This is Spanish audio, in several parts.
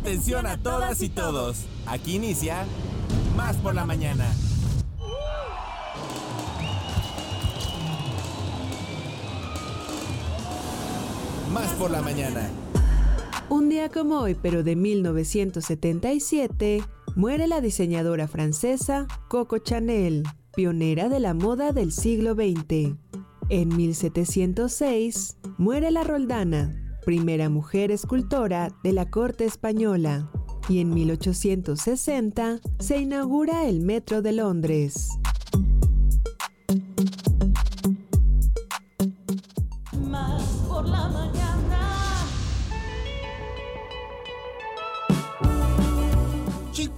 Atención a todas y todos. Aquí inicia Más por la mañana. Más por la mañana. Un día como hoy, pero de 1977, muere la diseñadora francesa Coco Chanel, pionera de la moda del siglo XX. En 1706, muere la Roldana, primera mujer escultora de la corte española. Y en 1860 se inaugura el Metro de Londres.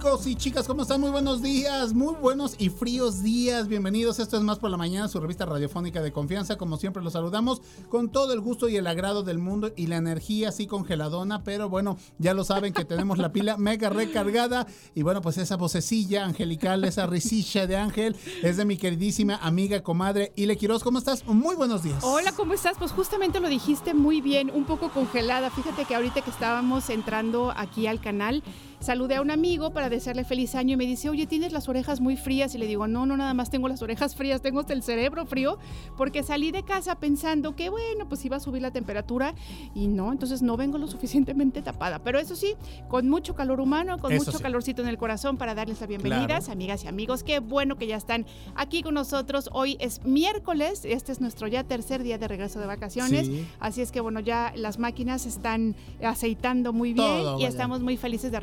Chicos y chicas, ¿cómo están? Muy buenos días, muy buenos y fríos días. Bienvenidos. Esto es Más por la Mañana, su revista radiofónica de confianza. Como siempre, los saludamos con todo el gusto y el agrado del mundo y la energía así congeladona. Pero bueno, ya lo saben que tenemos la pila mega recargada. Y bueno, pues esa vocecilla angelical, esa risilla de ángel, es de mi queridísima amiga, comadre Ile Quiroz. ¿Cómo estás? Muy buenos días. Hola, ¿cómo estás? Pues justamente lo dijiste muy bien, un poco congelada. Fíjate que ahorita que estábamos entrando aquí al canal, saludé a un amigo para desearle feliz año y me dice, oye, tienes las orejas muy frías. Y le digo, no, no, nada más tengo las orejas frías, tengo hasta el cerebro frío, porque salí de casa pensando que, bueno, pues iba a subir la temperatura y no, entonces no vengo lo suficientemente tapada. Pero eso sí, con mucho calor humano, con Eso mucho sí. calorcito en el corazón para darles la bienvenida, Claro. amigas y amigos. Qué bueno que ya están aquí con nosotros. Hoy es miércoles, este es nuestro ya tercer día de regreso de vacaciones. Sí. Así es que bueno, ya las máquinas están aceitando muy bien Todo, y vaya. estamos muy felices de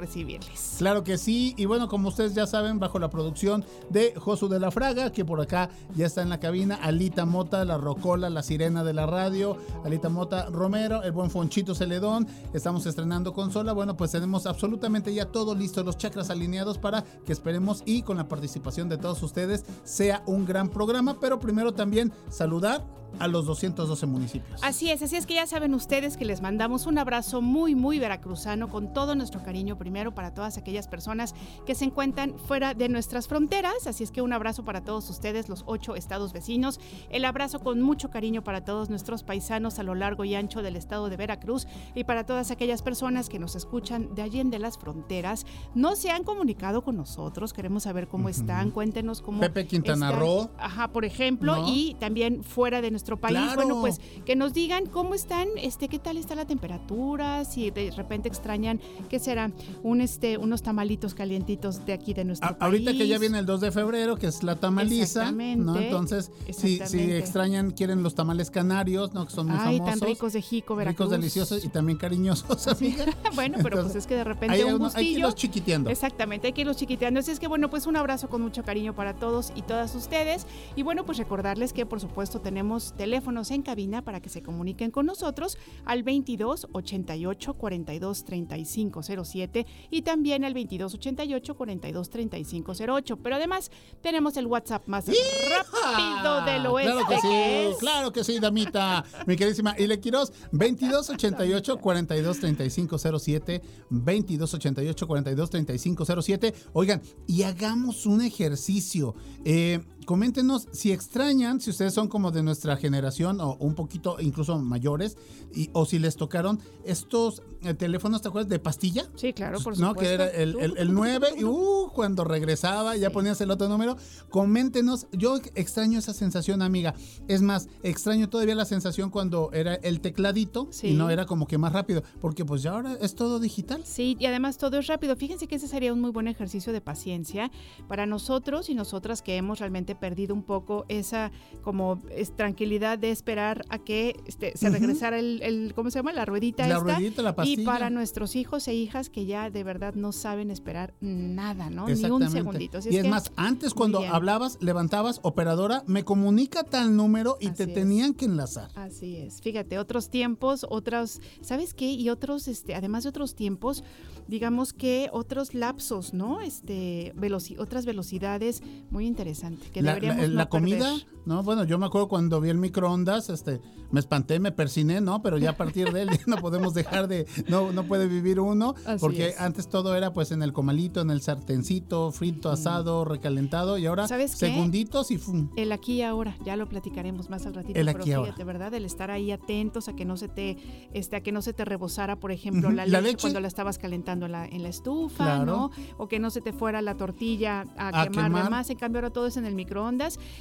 Claro que sí, y bueno, como ustedes ya saben, bajo la producción de Josu de la Fraga, que por acá ya está en la cabina, Alita Mota, la Rocola, la sirena de la radio, Alita Mota Romero, el buen Fonchito Celedón, estamos estrenando consola, bueno, pues tenemos absolutamente ya todo listo, los chakras alineados para que esperemos y con la participación de todos ustedes sea un gran programa, pero primero también saludar a los 212 municipios. Así es, así es que ya saben ustedes que les mandamos un abrazo muy, muy veracruzano con todo nuestro cariño primero para todas aquellas personas que se encuentran fuera de nuestras fronteras. Así es que un abrazo para todos ustedes, los ocho estados vecinos. El abrazo con mucho cariño para todos nuestros paisanos a lo largo y ancho del estado de Veracruz y para todas aquellas personas que nos escuchan de allí en de las fronteras. No se han comunicado con nosotros, queremos saber cómo están, cuéntenos cómo. Pepe Quintana están. Roo. Ajá, por ejemplo, ¿No? y también fuera de nuestro país. Claro. Bueno, pues que nos digan cómo están, este, qué tal está la temperatura, si de repente extrañan, ¿qué será? Un, este, unos tamalitos calientitos de aquí de nuestro A- país. ahorita que ya viene el 2 de febrero, que es la tamaliza, Exactamente, ¿no? Entonces, si, si extrañan, quieren los tamales canarios, ¿no? Que son muy Ay, famosos. tan ricos de Jico, Veracruz. Ricos, deliciosos y también cariñosos, amiga. bueno, pero pues es que de repente hay, un unos- hay que gustillo. irlos chiquiteando. Exactamente, hay que irlos chiquiteando. Así es que bueno, pues un abrazo con mucho cariño para todos y todas ustedes. Y bueno, pues recordarles que por supuesto tenemos teléfonos en cabina para que se comuniquen con nosotros al 22 88 42 35 07 y también al 22 88 42 35 08. Pero además tenemos el WhatsApp más rápido del oeste. Claro que sí, claro que sí, damita. Mi queridísima Ile Quiroz, 2288 42 35 07, 2288 42 35 07. Oigan, y hagamos un ejercicio. Eh, coméntenos si extrañan, si ustedes son como de nuestra generación o un poquito incluso mayores, y, o si les tocaron estos eh, teléfonos, ¿te acuerdas? De pastilla. Sí, claro, por ¿no? supuesto. Que era el, el, el 9 y uh, cuando regresaba ya Sí. ponías el otro número. Coméntenos, yo extraño esa sensación, amiga. Es más, extraño todavía la sensación cuando era el tecladito Sí. y no era como que más rápido, porque pues ya ahora es todo digital. Sí, y además todo es rápido. Fíjense que ese sería un muy buen ejercicio de paciencia para nosotros y nosotras que hemos realmente perdido un poco esa como es, tranquilidad de esperar a que este, se regresara el, el- ¿cómo se llama? La ruedita La esta. ruedita, la pastilla. Y para nuestros hijos e hijas que ya de verdad no saben esperar nada, ¿no? Ni un segundito. Así y es, que, más, antes cuando bien. hablabas, levantabas, operadora, me comunica tal número y te es. tenían que enlazar. Así es. Fíjate, otros tiempos, otros, ¿sabes qué? Y otros, este, además de otros tiempos, digamos que otros lapsos, ¿no? Este, veloci- otras velocidades muy interesante que La, comida. ¿no? Bueno, yo me acuerdo cuando vi el microondas, este, me espanté, me persiné, ¿no? Pero ya a partir de él ya no podemos dejar de, no, no puede vivir uno, Así porque es. antes todo era pues en el comalito, en el sartencito, frito, asado, recalentado, y ahora ¿Sabes qué? segunditos y fum. El aquí y ahora, ya lo platicaremos más al ratito, El pero aquí y ahora. fíjate, ¿verdad? El estar ahí atentos a que no se te, este, a que no se te rebosara, por ejemplo, la, La leche leche. cuando la estabas calentando en la, en la estufa, Claro. ¿no? O que no se te fuera la tortilla a, A quemar, quemar. de más. En cambio, ahora todo es en el microondas.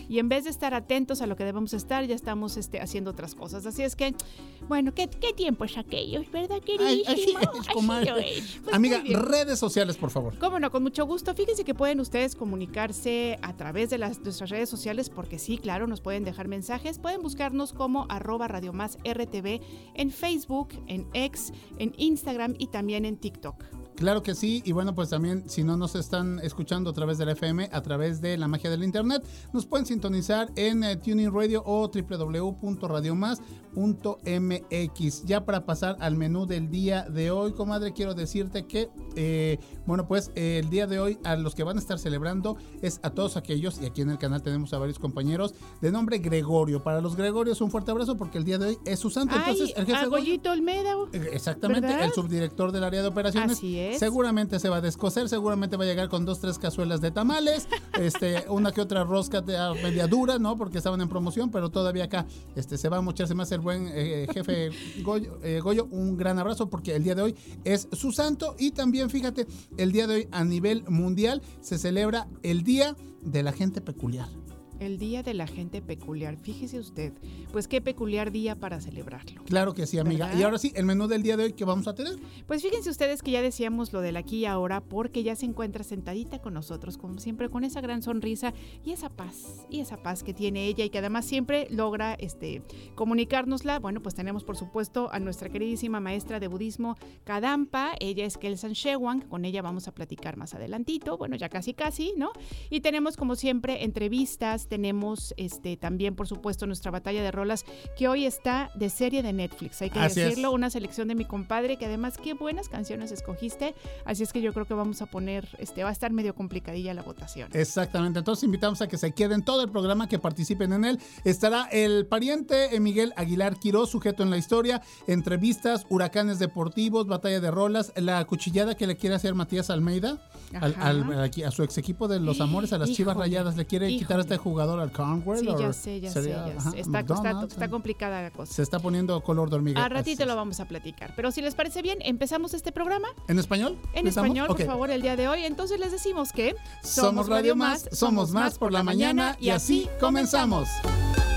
Y en vez de estar atentos a lo que debemos estar, ya estamos este, haciendo otras cosas. Así es que, bueno, ¿qué, qué tiempo es aquello? ¿Verdad, queridísimo? así es, comadre. es. Pues Amiga, redes sociales, por favor. Cómo no, con mucho gusto. Fíjense que pueden ustedes comunicarse a través de las, nuestras redes sociales, porque sí, claro, nos pueden dejar mensajes. Pueden buscarnos como arroba Radio Más RTV en Facebook, en X, en Instagram y también en TikTok. Claro que sí, y bueno, pues también si no nos están escuchando a través de la FM, a través de la magia del internet, nos pueden sintonizar en eh, Tuning Radio o www.radiomás.mx. Ya para pasar al menú del día de hoy, comadre, quiero decirte que, eh, bueno, pues eh, el día de hoy a los que van a estar celebrando es a todos aquellos, y aquí en el canal tenemos a varios compañeros, de nombre Gregorio. Para los Gregorios un fuerte abrazo porque el día de hoy es su santo. Entonces, el jefe Goyito Olmeda. eh, Exactamente, ¿Verdad? el subdirector del área de operaciones. Así es. Seguramente se va a descoser, seguramente va a llegar con dos, tres cazuelas de tamales, este, una que otra rosca de a media dura, ¿no? Porque estaban en promoción, pero todavía acá este, se va a mocharse más el buen eh, jefe eh, Goyo. Un gran abrazo porque el día de hoy es su santo y también, fíjate, el día de hoy a nivel mundial se celebra el Día de la Gente Peculiar. El Día de la Gente Peculiar. Fíjese usted, pues qué peculiar día para celebrarlo. Claro que sí, amiga. ¿Verdad? Y ahora sí, el menú del día de hoy que vamos a tener. Pues fíjense ustedes que ya decíamos lo del aquí y ahora porque ya se encuentra sentadita con nosotros, como siempre, con esa gran sonrisa y esa paz, y esa paz que tiene ella y que además siempre logra este, comunicárnosla. Bueno, pues tenemos por supuesto a nuestra queridísima maestra de budismo Kadampa, ella es Kelsan Shewang, con ella vamos a platicar más adelantito, bueno, ya casi casi, ¿no? Y tenemos como siempre entrevistas, tenemos este, también por supuesto nuestra batalla de rolas que hoy está de serie de Netflix, hay que Así es. decirlo, una selección de mi compadre que además qué buenas canciones escogiste, así es que yo creo que vamos a poner, este, va a estar medio complicadilla la votación. Exactamente, entonces invitamos a que se queden todo el programa, que participen en él. Estará el pariente eh, Miguel Aguilar Quiroz, sujeto en la historia, entrevistas, huracanes deportivos, batalla de rolas, la cuchillada que le quiere hacer Matías Almeida al- a su ex equipo de los Amores, a las Chivas Rayadas, le quiere quitar este jugador al Conwell. Sí, ya sé, ya sé, ya ajá, sé. Está, está, McDonald's, está complicada la cosa. Se está poniendo color de hormiga. A ratito lo vamos a platicar. Pero si les parece bien, empezamos este programa ¿En español? en español, por favor, el día de hoy. Entonces les decimos que Somos Radio Más, somos más por la mañana y así comenzamos. ¿Un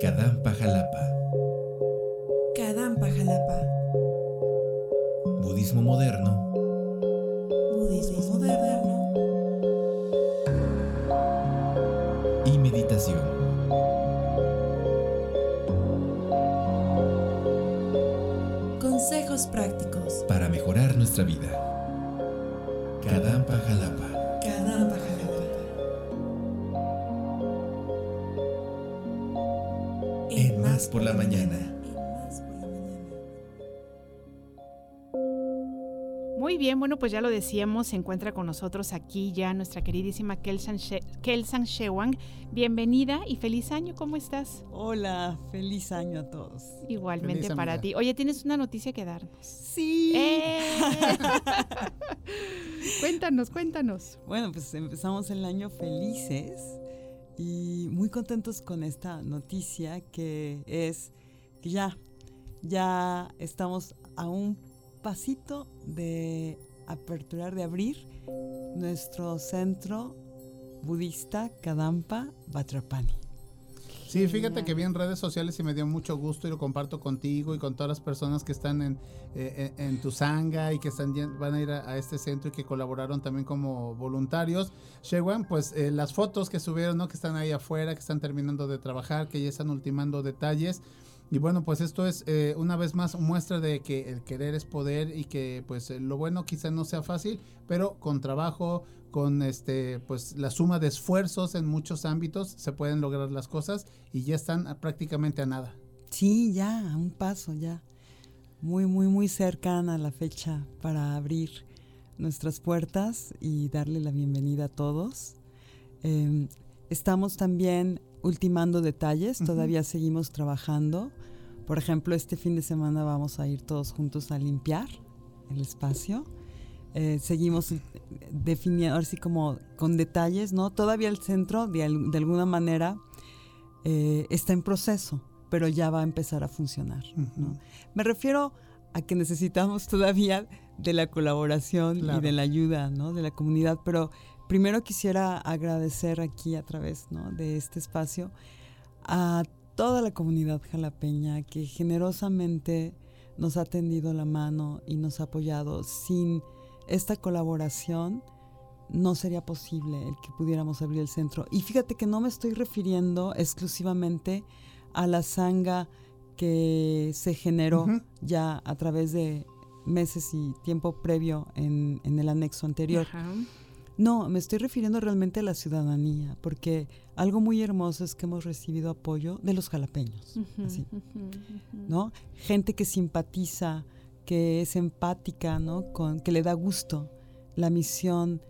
Kadampa Jalapa. Kadampa Jalapa. Budismo moderno. Budismo moderno. Y meditación. Consejos prácticos. Para mejorar nuestra vida. Kadampa Jalapa. Kadampa Jalapa. Más por la Mañana. Muy bien, bueno, pues ya lo decíamos, se encuentra con nosotros aquí ya nuestra queridísima Kelsan, She- Kelsan Shewang. Bienvenida y feliz año, ¿cómo estás? Hola, feliz año a todos. Igualmente Feliz, para amiga. ti. Oye, tienes una noticia que darnos. Sí. ¡Eh! cuéntanos, cuéntanos. Bueno, pues empezamos el año felices y muy contentos con esta noticia que es que ya, ya estamos a un pasito de aperturar, de abrir nuestro centro budista Kadampa Batrapani. Sí, fíjate que vi en redes sociales y me dio mucho gusto y lo comparto contigo y con todas las personas que están en, eh, en, en tu sanga y que están van a ir a, a este centro y que colaboraron también como voluntarios. Shewan, pues eh, las fotos que subieron, ¿no? Que están ahí afuera, que están terminando de trabajar, que ya están ultimando detalles. Y bueno, pues esto es eh, una vez más muestra de que el querer es poder y que pues eh, lo bueno quizá no sea fácil, pero con trabajo, con este pues la suma de esfuerzos en muchos ámbitos se pueden lograr las cosas y ya están a- prácticamente a nada. Sí, ya, a un paso, ya. Muy, muy, muy cercana la fecha para abrir nuestras puertas y darle la bienvenida a todos. Eh, estamos también ultimando detalles, todavía seguimos trabajando. Por ejemplo, este fin de semana vamos a ir todos juntos a limpiar el espacio. Eh, seguimos eh, definiendo, ahora sí como con detalles, ¿no? Todavía el centro, de, al- de alguna manera, eh, está en proceso, pero ya va a empezar a funcionar. ¿no? Me refiero a que necesitamos todavía de la colaboración Claro. y de la ayuda ¿no? de la comunidad, pero primero quisiera agradecer aquí a través ¿no? de este espacio a toda la comunidad jalapeña que generosamente nos ha tendido la mano y nos ha apoyado. Sin esta colaboración no sería posible el que pudiéramos abrir el centro. Y fíjate que no me estoy refiriendo exclusivamente a la sanga que se generó ya a través de meses y tiempo previo en, en el anexo anterior. No, me estoy refiriendo realmente a la ciudadanía, porque algo muy hermoso es que hemos recibido apoyo de los jalapeños, así. ¿no? Gente que simpatiza, que es empática, ¿no? Con, que le da gusto la misión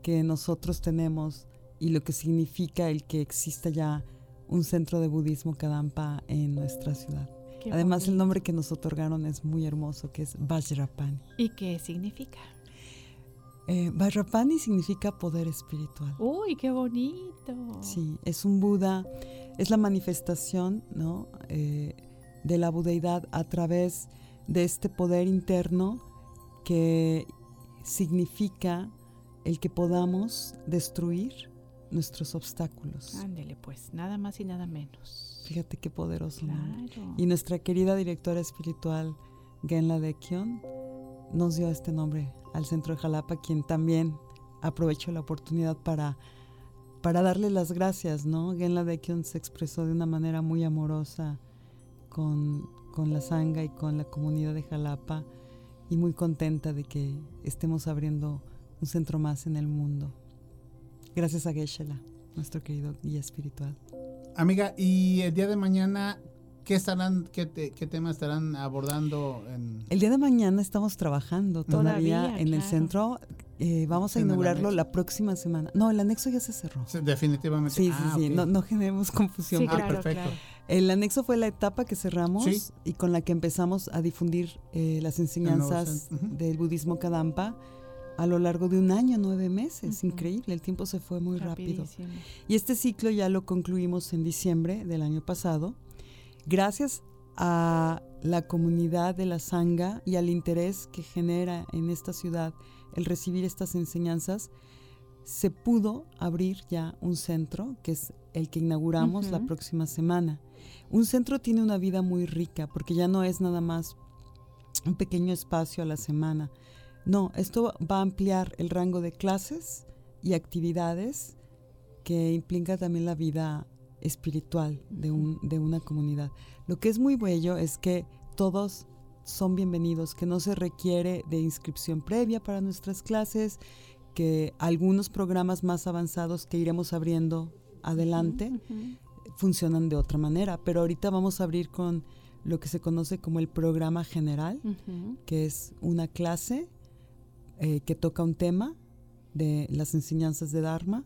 que nosotros tenemos y lo que significa el que exista ya un centro de budismo Kadampa en nuestra ciudad. Qué Además, el nombre que nos otorgaron es muy hermoso, que es Vajrapani. ¿Y qué significa? Eh, Vajrapani significa poder espiritual. Uy, qué bonito. Sí, es un Buda, es la manifestación ¿no? Eh, de la budeidad a través de este poder interno que significa el que podamos destruir nuestros obstáculos. Ándele pues, nada más y nada menos. Fíjate qué poderoso. Claro. Y nuestra querida directora espiritual, Genla Dekion, nos dio este nombre al centro de Jalapa, quien también aprovechó la oportunidad para, para darle las gracias, ¿no? Genla Dekion se expresó de una manera muy amorosa con, con la sanga y con la comunidad de Jalapa y muy contenta de que estemos abriendo un centro más en el mundo. Gracias a Geshe-la, nuestro querido guía espiritual. Amiga, y el día de mañana, ¿qué estarán, qué, te- qué tema estarán abordando en El día de mañana estamos trabajando todavía, Todavía, en el centro. Eh, vamos a inaugurarlo la próxima semana. No, el anexo ya se cerró. Sí, definitivamente? Sí, sí, Ah, sí. No, no generemos confusión. Sí, Ah, perfecto. claro. El anexo fue la etapa que cerramos Sí. y con la que empezamos a difundir eh, las enseñanzas del budismo Kadampa a lo largo de un año, nueve meses. Increíble, el tiempo se fue muy rápido. Y este ciclo ya lo concluimos en diciembre del año pasado, gracias a la comunidad de la Sangha y al interés que genera en esta ciudad el recibir estas enseñanzas, se pudo abrir ya un centro, que es el que inauguramos la próxima semana. Un centro tiene una vida muy rica, porque ya no es nada más un pequeño espacio a la semana. No, esto va a ampliar el rango de clases y actividades que implica también la vida espiritual de, un, de una comunidad. Lo que es muy bello es que todos son bienvenidos, que no se requiere de inscripción previa para nuestras clases, que algunos programas más avanzados que iremos abriendo adelante Ujú. funcionan de otra manera, pero ahorita vamos a abrir con lo que se conoce como el programa general, Ujú. que es una clase eh, que toca un tema de las enseñanzas de Dharma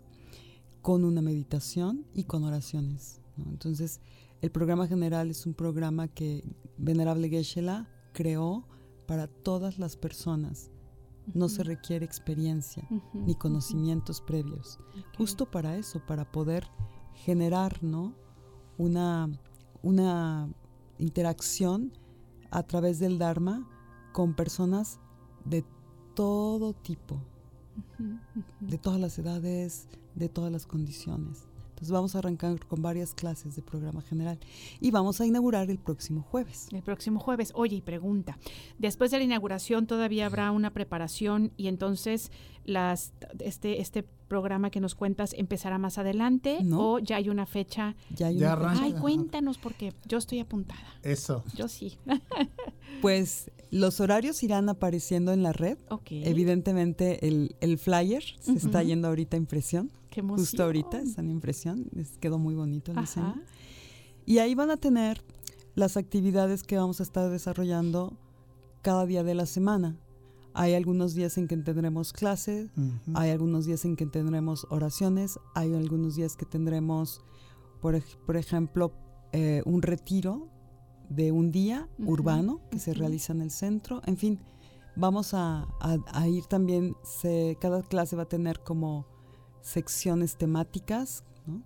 con una meditación y con oraciones. ¿no? Entonces, el programa general es un programa que Venerable Geshe-la creó para todas las personas. No se requiere experiencia ni conocimientos previos. Justo para eso, para poder generar ¿no? una, una interacción a través del Dharma con personas de todo tipo, de todas las edades, de todas las condiciones. Entonces vamos a arrancar con varias clases de programa general y vamos a inaugurar el próximo jueves. El próximo jueves. Oye, y pregunta, después de la inauguración todavía habrá una preparación y entonces las este este programa que nos cuentas empezará más adelante No. o ya hay una fecha. Ya hay Ya una- arranca. Ay, cuéntanos porque yo estoy apuntada. Eso. Yo sí. Pues los horarios irán apareciendo en la red. ok. Evidentemente el, el flyer se está yendo ahorita a impresión. Qué. Justo ahorita está en impresión. Les quedó muy bonito el diseño. Y ahí van a tener las actividades que vamos a estar desarrollando cada día de la semana. Hay algunos días en que tendremos clases, hay algunos días en que tendremos oraciones, hay algunos días que tendremos, por, ej- por ejemplo, eh, un retiro de un día urbano que se realiza en el centro. En fin, vamos a, a- a ir también, se- cada clase va a tener como secciones temáticas, ¿no?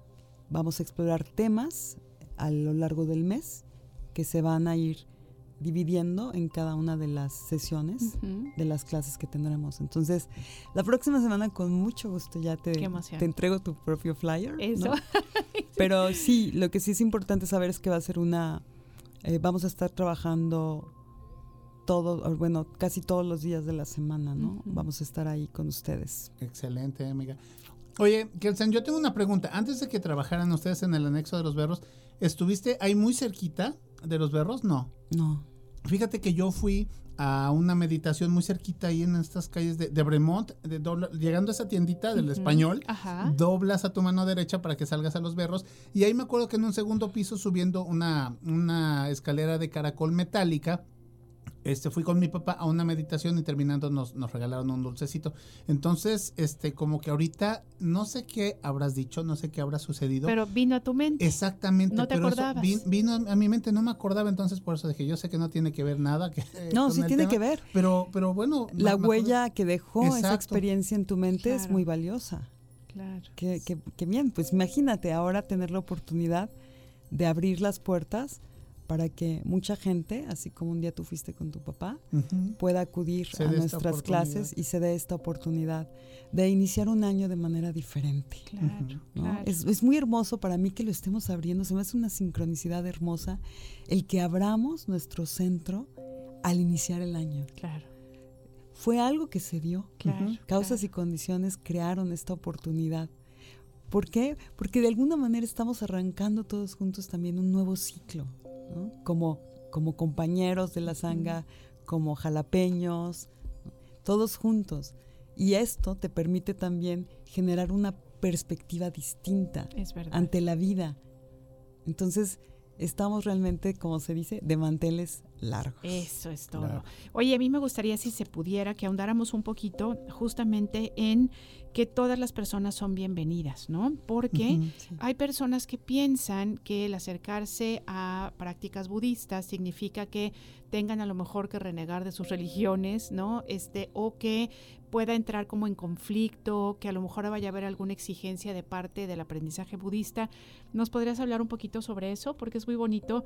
Vamos a explorar temas a lo largo del mes que se van a ir dividiendo en cada una de las sesiones de las clases que tendremos. Entonces, la próxima semana con mucho gusto ya te, te entrego tu propio flyer. Pero sí, lo que sí es importante saber es que va a ser una, eh, vamos a estar trabajando todo, o bueno, casi todos los días de la semana, ¿no? Vamos a estar ahí con ustedes. Excelente, amiga. Oye, Kelsen, yo tengo una pregunta. Antes de que trabajaran ustedes en el anexo de los berros, ¿estuviste ahí muy cerquita de los berros? No. No. Fíjate que yo fui a una meditación muy cerquita ahí en estas calles de, de Bremont, de dobla- llegando a esa tiendita del español. Ajá. Doblas a tu mano derecha para que salgas a los berros. Y ahí me acuerdo que en un segundo piso, subiendo una, una escalera de caracol metálica, este, fui con mi papá a una meditación y terminando nos, nos regalaron un dulcecito. Entonces, este, como que ahorita no sé qué habrás dicho, no sé qué habrá sucedido. Pero vino a tu mente. Exactamente, No te pero eso acordabas. vi- vino a mi mente, no me acordaba, entonces por eso dije, yo sé que no tiene que ver nada. Que, No, sí tiene tema, que ver. Pero, pero bueno. La me huella que dejó esa experiencia en tu mente es muy valiosa. Claro. Qué, qué- qué bien, pues imagínate ahora tener la oportunidad de abrir las puertas para que mucha gente, así como un día tú fuiste con tu papá, pueda acudir Se a nuestras clases y se dé esta oportunidad de iniciar un año de manera diferente. Claro. ¿no? claro. Es, es muy hermoso para mí que lo estemos abriendo, se me hace una sincronicidad hermosa el que abramos nuestro centro al iniciar el año. Claro. Fue algo que se dio. Claro. Causas y condiciones crearon esta oportunidad. ¿Por qué? Porque de alguna manera estamos arrancando todos juntos también un nuevo ciclo, ¿no? como, como compañeros de la sanga, como jalapeños, ¿no? todos juntos. Y esto te permite también generar una perspectiva distinta ante la vida. Entonces, estamos realmente, como se dice, de manteles largos. Eso es todo. Claro. Oye, a mí me gustaría, si se pudiera, que ahondáramos un poquito justamente en que todas las personas son bienvenidas, ¿no? Porque sí. hay personas que piensan que el acercarse a prácticas budistas significa que tengan a lo mejor que renegar de sus religiones, ¿no? Este, o que pueda entrar como en conflicto, que a lo mejor vaya a haber alguna exigencia de parte del aprendizaje budista. ¿Nos podrías hablar un poquito sobre eso? Porque es muy bonito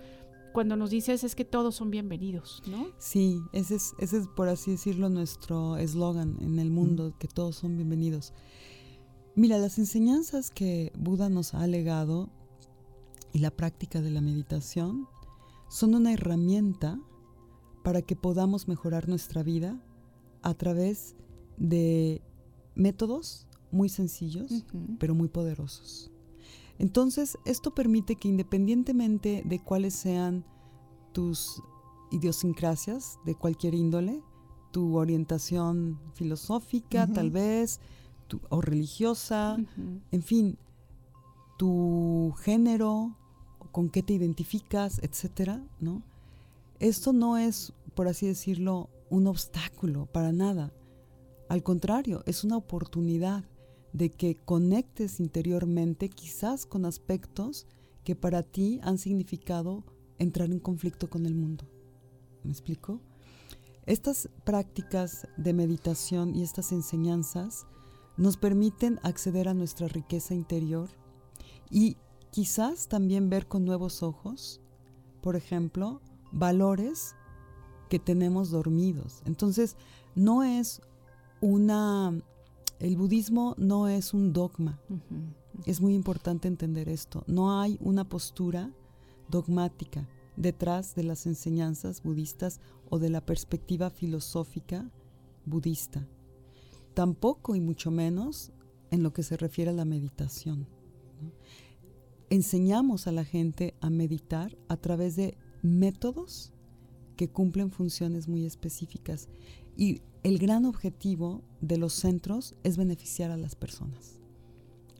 cuando nos dices es que todos son bienvenidos, ¿no? Sí, ese es, ese es, por así decirlo, nuestro eslogan en el mundo, que todos son bienvenidos. Mira, las enseñanzas que Buda nos ha legado y la práctica de la meditación son una herramienta para que podamos mejorar nuestra vida a través de métodos muy sencillos, pero muy poderosos. Entonces, esto permite que independientemente de cuáles sean tus idiosincrasias de cualquier índole, tu orientación filosófica tal vez, tu- o religiosa, en fin, tu género, con qué te identificas, etcétera, ¿no? Esto no es, por así decirlo, un obstáculo para nada. Al contrario, es una oportunidad de que conectes interiormente quizás con aspectos que para ti han significado entrar en conflicto con el mundo. ¿Me explico? Estas prácticas de meditación y estas enseñanzas nos permiten acceder a nuestra riqueza interior y quizás también ver con nuevos ojos, por ejemplo, valores que tenemos dormidos. Entonces, no es una... El budismo no es un dogma. Es muy importante entender esto. No hay una postura dogmática detrás de las enseñanzas budistas o de la perspectiva filosófica budista. Tampoco y mucho menos en lo que se refiere a la meditación. ¿no? Enseñamos a la gente a meditar a través de métodos que cumplen funciones muy específicas y el gran objetivo de los centros es beneficiar a las personas,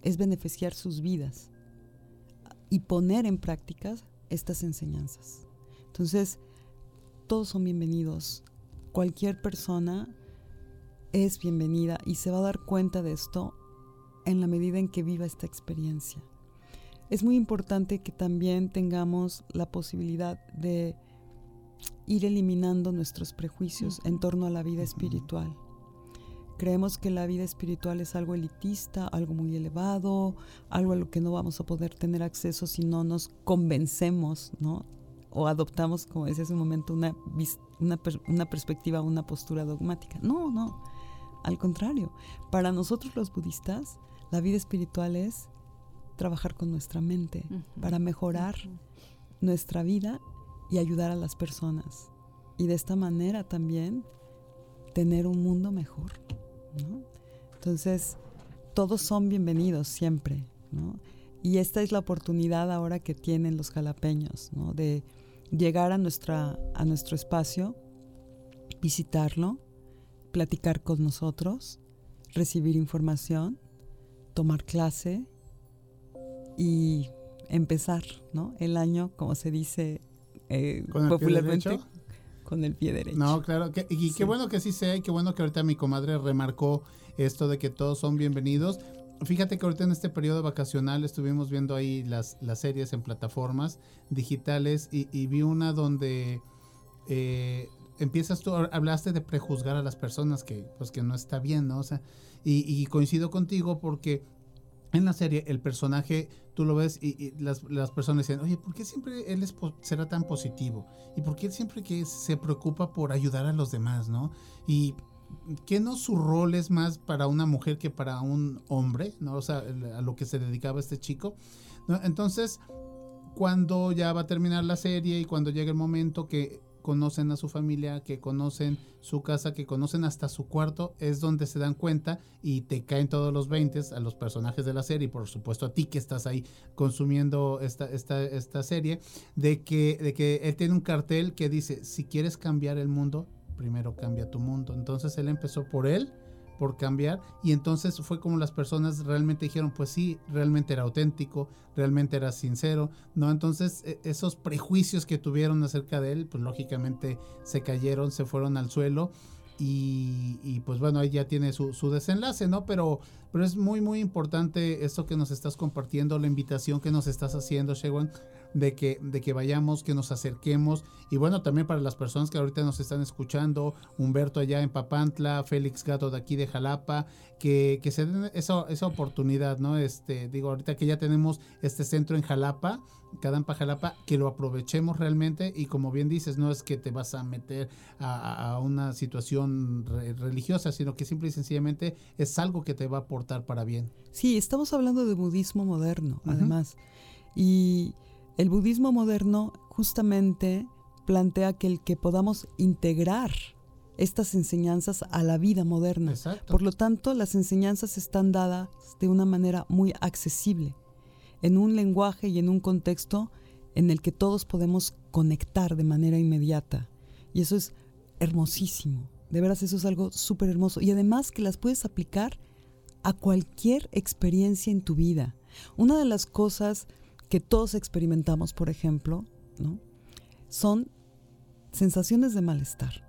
es beneficiar sus vidas y poner en práctica estas enseñanzas. Entonces, todos son bienvenidos. Cualquier persona es bienvenida y se va a dar cuenta de esto en la medida en que viva esta experiencia. Es muy importante que también tengamos la posibilidad de ir eliminando nuestros prejuicios en torno a la vida espiritual. Creemos que la vida espiritual es algo elitista, algo muy elevado, algo a lo que no vamos a poder tener acceso si no nos convencemos, ¿no? O adoptamos, como decía hace un momento, una, una, una perspectiva, una postura dogmática. No, no. Al contrario, para nosotros los budistas, la vida espiritual es trabajar con nuestra mente uh -huh. para mejorar uh -huh. nuestra vida y ayudar a las personas. Y de esta manera también tener un mundo mejor. Entonces, todos son bienvenidos siempre. Y esta es la oportunidad ahora que tienen los jalapeños, de llegar a, nuestra, a nuestro espacio, visitarlo, platicar con nosotros, recibir información, tomar clase y empezar ¿no? el año, como se dice eh, ¿Con popularmente, el con el pie derecho. No, claro, que, y sí. qué bueno que sí sea, y qué bueno que ahorita mi comadre remarcó esto de que todos son bienvenidos. Fíjate que ahorita en este periodo vacacional estuvimos viendo ahí las, las series en plataformas digitales y, y vi una donde eh, empiezas tú, hablaste de prejuzgar a las personas que pues que no está bien, ¿no? O sea, y, y coincido contigo porque en la serie el personaje tú lo ves y, las, las, personas dicen, oye, ¿por qué siempre él es, será tan positivo? ¿Y por qué siempre que se preocupa por ayudar a los demás, no? Y que no su rol es más para una mujer que para un hombre, ¿no? O sea, a lo que se dedicaba este chico. Entonces, cuando ya va a terminar la serie y cuando llega el momento que conocen a su familia, que conocen su casa, que conocen hasta su cuarto, es donde se dan cuenta y te caen todos los 20 a los personajes de la serie y por supuesto a ti que estás ahí consumiendo esta, esta, esta serie, de que, de que él tiene un cartel que dice, si quieres cambiar el mundo, primero cambia tu mundo. Entonces él empezó por él, por cambiar. Y entonces fue como las personas realmente dijeron pues sí realmente era auténtico realmente era sincero no entonces esos prejuicios que tuvieron acerca de él pues lógicamente se cayeron se fueron al suelo y, y pues bueno ahí ya tiene su, su, desenlace no pero pero es muy muy importante esto que nos estás compartiendo la invitación que nos estás haciendo Shewan de que, de que vayamos, que nos acerquemos. Y bueno, también para las personas que ahorita nos están escuchando, Humberto allá en Papantla, Félix Gato de aquí de Jalapa, que, que se den esa, esa oportunidad, ¿no? Este, digo, ahorita que ya tenemos este centro en Jalapa, Cadampa Jalapa, que lo aprovechemos realmente y como bien dices, no es que te vas a meter a, a una situación re religiosa, sino que simple y sencillamente es algo que te va a aportar para bien. Sí, estamos hablando de budismo moderno, uh -huh. además. Y el budismo moderno justamente plantea que el que podamos integrar estas enseñanzas a la vida moderna. Exacto. Por lo tanto, las enseñanzas están dadas de una manera muy accesible, en un lenguaje y en un contexto en el que todos podemos conectar de manera inmediata. Y eso es hermosísimo. De veras, eso es algo súper hermoso. Y además que las puedes aplicar a cualquier experiencia en tu vida. Una de las cosas que todos experimentamos, por ejemplo, ¿no? son sensaciones de malestar.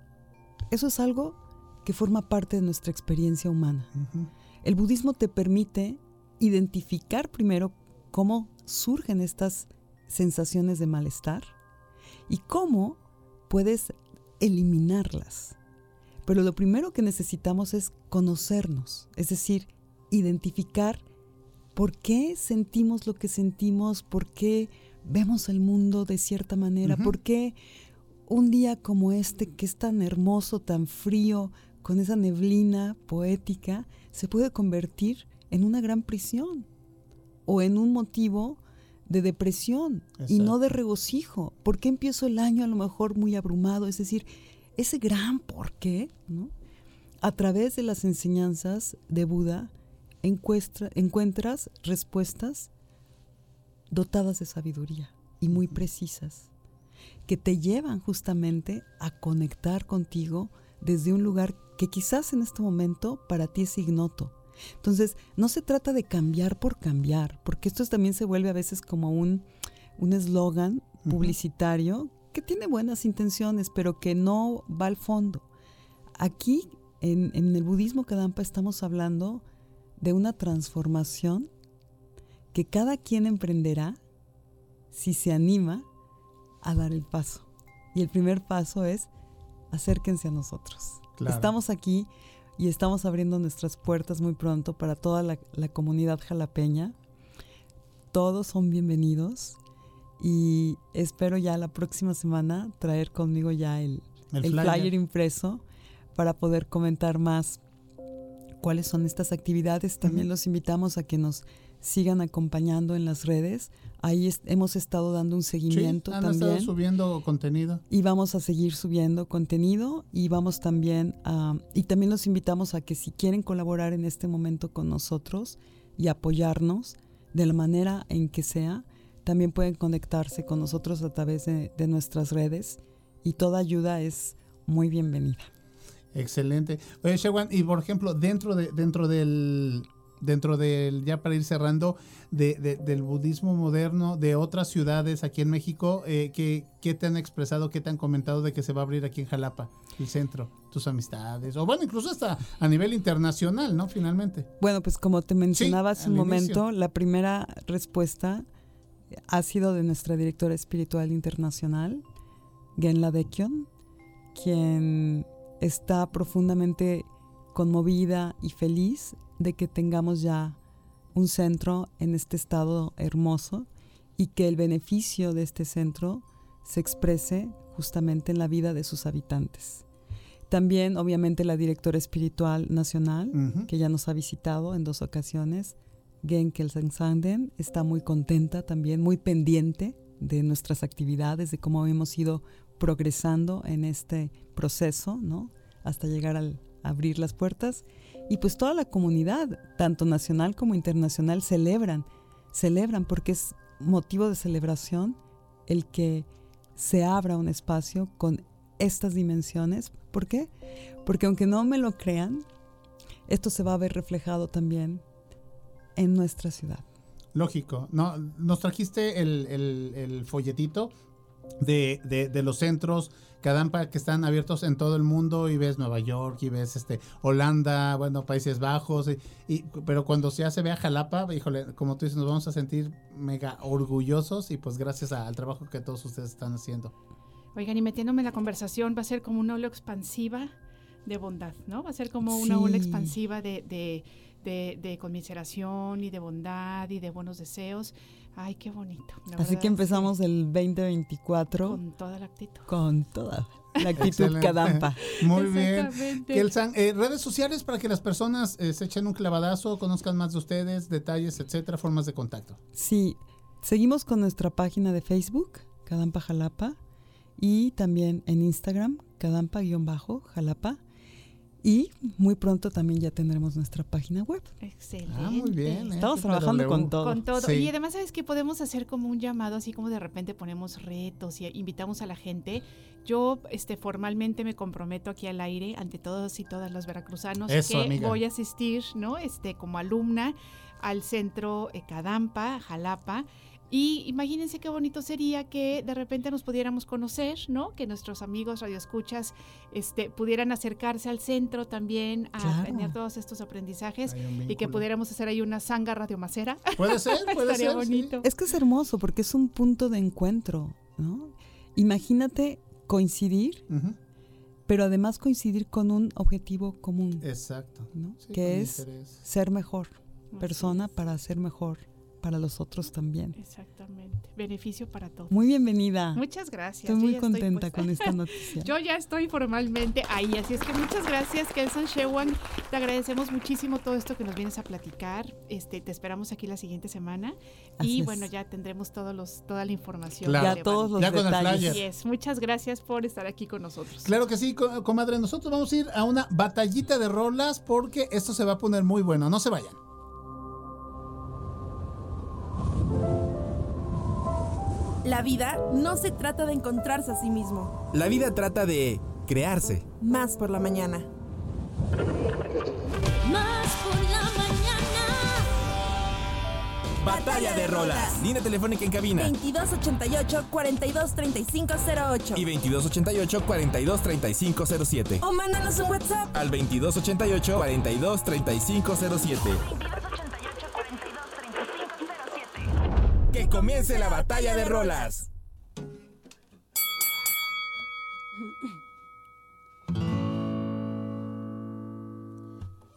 Eso es algo que forma parte de nuestra experiencia humana. Uh -huh. El budismo te permite identificar primero cómo surgen estas sensaciones de malestar y cómo puedes eliminarlas. Pero lo primero que necesitamos es conocernos, es decir, identificar por qué sentimos lo que sentimos, por qué vemos el mundo de cierta manera, uh -huh. por qué un día como este, que es tan hermoso, tan frío, con esa neblina poética, se puede convertir en una gran prisión. o en un motivo de depresión y no de regocijo. ¿Por qué empiezo el año a lo mejor muy abrumado? Es decir, ese gran por qué, ¿no? a través de las enseñanzas de Buda encuestra- encuentras respuestas dotadas de sabiduría y muy precisas, que te llevan justamente a conectar contigo desde un lugar que quizás en este momento para ti es ignoto. Entonces, no se trata de cambiar por cambiar, porque esto también se vuelve a veces como un un eslogan publicitario que tiene buenas intenciones, pero que no va al fondo. Aquí, en, en el budismo Kadampa, estamos hablando de una transformación que cada quien emprenderá si se anima a dar el paso. Y el primer paso es acérquense a nosotros. Claro. Estamos aquí y estamos abriendo nuestras puertas muy pronto para toda la, la comunidad jalapeña. Todos son bienvenidos y espero ya la próxima semana traer conmigo ya el, El el flyer. flyer. impreso para poder comentar más cuáles son estas actividades. También los invitamos a que nos sigan acompañando en las redes. Ahí es- hemos estado dando un Sí, seguimiento han estado también. subiendo contenido. Y vamos a seguir subiendo contenido y vamos también a, y también los invitamos a que si quieren colaborar en este momento con nosotros y apoyarnos de la manera en que sea, también pueden conectarse con nosotros a través de, de nuestras redes y toda ayuda es muy bienvenida. Excelente. Oye, Shewan, y por ejemplo, dentro de, dentro del, dentro del, ya para ir cerrando, de, de- del budismo moderno, de otras ciudades aquí en México, eh, ¿qué, qué te han expresado, qué te han comentado de que se va a abrir aquí en Jalapa, el centro, tus amistades? O bueno, incluso hasta a nivel internacional, ¿no? Finalmente. Bueno, pues como te mencionaba hace un momento, inicio. la primera respuesta ha sido de nuestra directora espiritual internacional, Genla Dekion, quien está profundamente conmovida y feliz de que tengamos ya un centro en este estado hermoso y que el beneficio de este centro se exprese justamente en la vida de sus habitantes. También, obviamente, la directora espiritual nacional, que ya nos ha visitado en dos ocasiones, Genkel Sanden, está muy contenta también, muy pendiente de nuestras actividades, de cómo hemos ido progresando en este proceso, ¿no? Hasta llegar al abrir las puertas. Y pues toda la comunidad, tanto nacional como internacional, celebran, celebran porque es motivo de celebración el que se abra un espacio con estas dimensiones. ¿Por qué? Porque aunque no me lo crean, esto se va a ver reflejado también en nuestra ciudad. Lógico. No, nos trajiste el, el- folletito de, de- de los centros Kadampa que están abiertos en todo el mundo y ves Nueva York y ves este Holanda, bueno, Países Bajos, y, y- pero cuando ya se ve a Jalapa, híjole, como tú dices, nos vamos a sentir mega orgullosos y pues gracias a- al trabajo que todos ustedes están haciendo. Oigan, y metiéndome en la conversación, va a ser como una ola expansiva de bondad, ¿no? Va a ser como una ola expansiva de, de, de, de conmiseración y de bondad y de buenos deseos. Ay, qué bonito. la Así verdad que empezamos el 2024 con toda la actitud. con toda la actitud Excelente. Kadampa. Muy bien. Exactamente. Kelsan, eh, redes sociales para que las personas eh, se echen un clavadazo, conozcan más de ustedes, detalles, etcétera, formas de contacto. Sí, seguimos con nuestra página de Facebook, Kadampa Jalapa, y también en Instagram, Kadampa-Jalapa. Y muy pronto también ya tendremos nuestra página web. Excelente. Ah, muy bien. eh, Estamos trabajando con todo. Con todo. Sí. Y además, ¿sabes que Podemos hacer como un llamado, así como de repente ponemos retos y invitamos a la gente. Yo este, formalmente me comprometo aquí al aire ante todos y todas los veracruzanos Eso, que amiga. voy a asistir, ¿no? Este, como alumna al centro Cadampa, Jalapa. Y imagínense qué bonito sería que de repente nos pudiéramos conocer, ¿no? Que nuestros amigos radioescuchas este, pudieran acercarse al centro también a Claro. tener todos estos aprendizajes y que pudiéramos hacer ahí una sanga radiomacera. Puede ser, puede Estaría ser. sí. bonito. Es que es hermoso porque es un punto de encuentro, ¿no? Imagínate coincidir, pero además coincidir con un objetivo común, Exacto. ¿no? Sí, que es interés. ser mejor persona para hacer mejor para los otros también. Exactamente. Beneficio para todos. Muy bienvenida. Muchas gracias. Estoy Yo muy ya contenta pues, con esta noticia. Yo ya estoy formalmente ahí, así es que muchas gracias, Kelson Shewan. Te agradecemos muchísimo todo esto que nos vienes a platicar. Este, te esperamos aquí la siguiente semana Así y es. bueno, ya tendremos todos los, toda la información. Claro. ya todos los Ya con el detalles. flyer. Así es. Muchas gracias por estar aquí con nosotros. Claro que sí, co- comadre. Nosotros vamos a ir a una batallita de rolas porque esto se va a poner muy bueno. No se vayan. La vida no se trata de encontrarse a sí mismo, La vida trata de crearse. más por la mañana. Más por la mañana. Batalla de rolas. Línea telefónica en cabina. 2288-423508. Y 2288-423507. O mándanos un WhatsApp. Al 2288-423507. Que comience la batalla de rolas.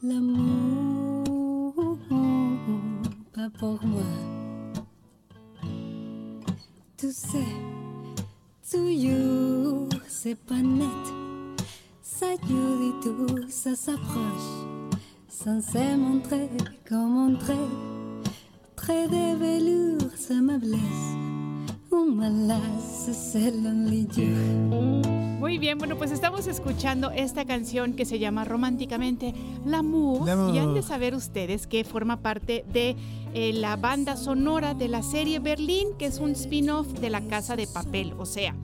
L'amour, pas pour moi. Tu sais, toujours, c'est pas net. Ça dure et tout, ça s'approche. Sans se montrer comme montrer. Très de velours, ça me blesse. Un malaise, c'est lonely you. Muy bien, bueno, pues estamos escuchando esta canción que se llama románticamente L'amour. L'amour. Y han de saber ustedes que forma parte de eh, la banda sonora de la serie Berlín, que es un spin-off de La Casa de Papel. O sea,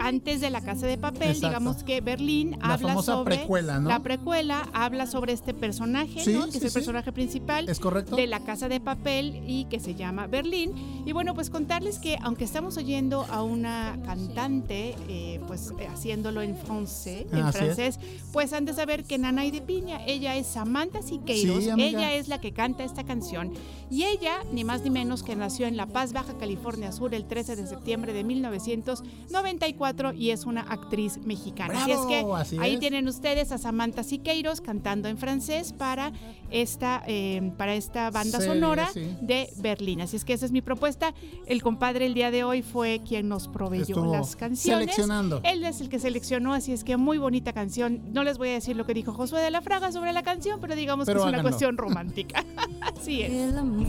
antes de La Casa de Papel, Exacto. digamos que Berlín La habla famosa sobre. precuela, ¿no? La precuela habla sobre este personaje, Sí, ¿no? Que sí, es el sí. personaje principal ¿Es correcto? de la Casa de Papel y que se llama Berlín. Y bueno, pues contarles que aunque estamos oyendo a una cantante, eh, pues eh, haciéndolo en francés, en Así es. francés, pues han de saber que Nanay de Piña, ella es Samantha Siqueiros, ella es la que canta esta canción. Y ella, ni más ni menos que nació en La Paz, Baja California Sur, el 13 de septiembre de 1994 y es una actriz mexicana. así es que ahí es. tienen ustedes a Samantha Siqueiros cantando en francés para esta, eh, para esta banda sonora sí. de Berlín. Así es que esa es mi propuesta. El compadre el día de hoy fue quien nos proveyó Estuvo las canciones. seleccionando. Él es el que seleccionó, así es que muy bonita canción. No les voy a decir lo que dijo Josué de la Fraga sobre la canción, pero digamos Pero que es una cuestión romántica. así es. Et l'amour,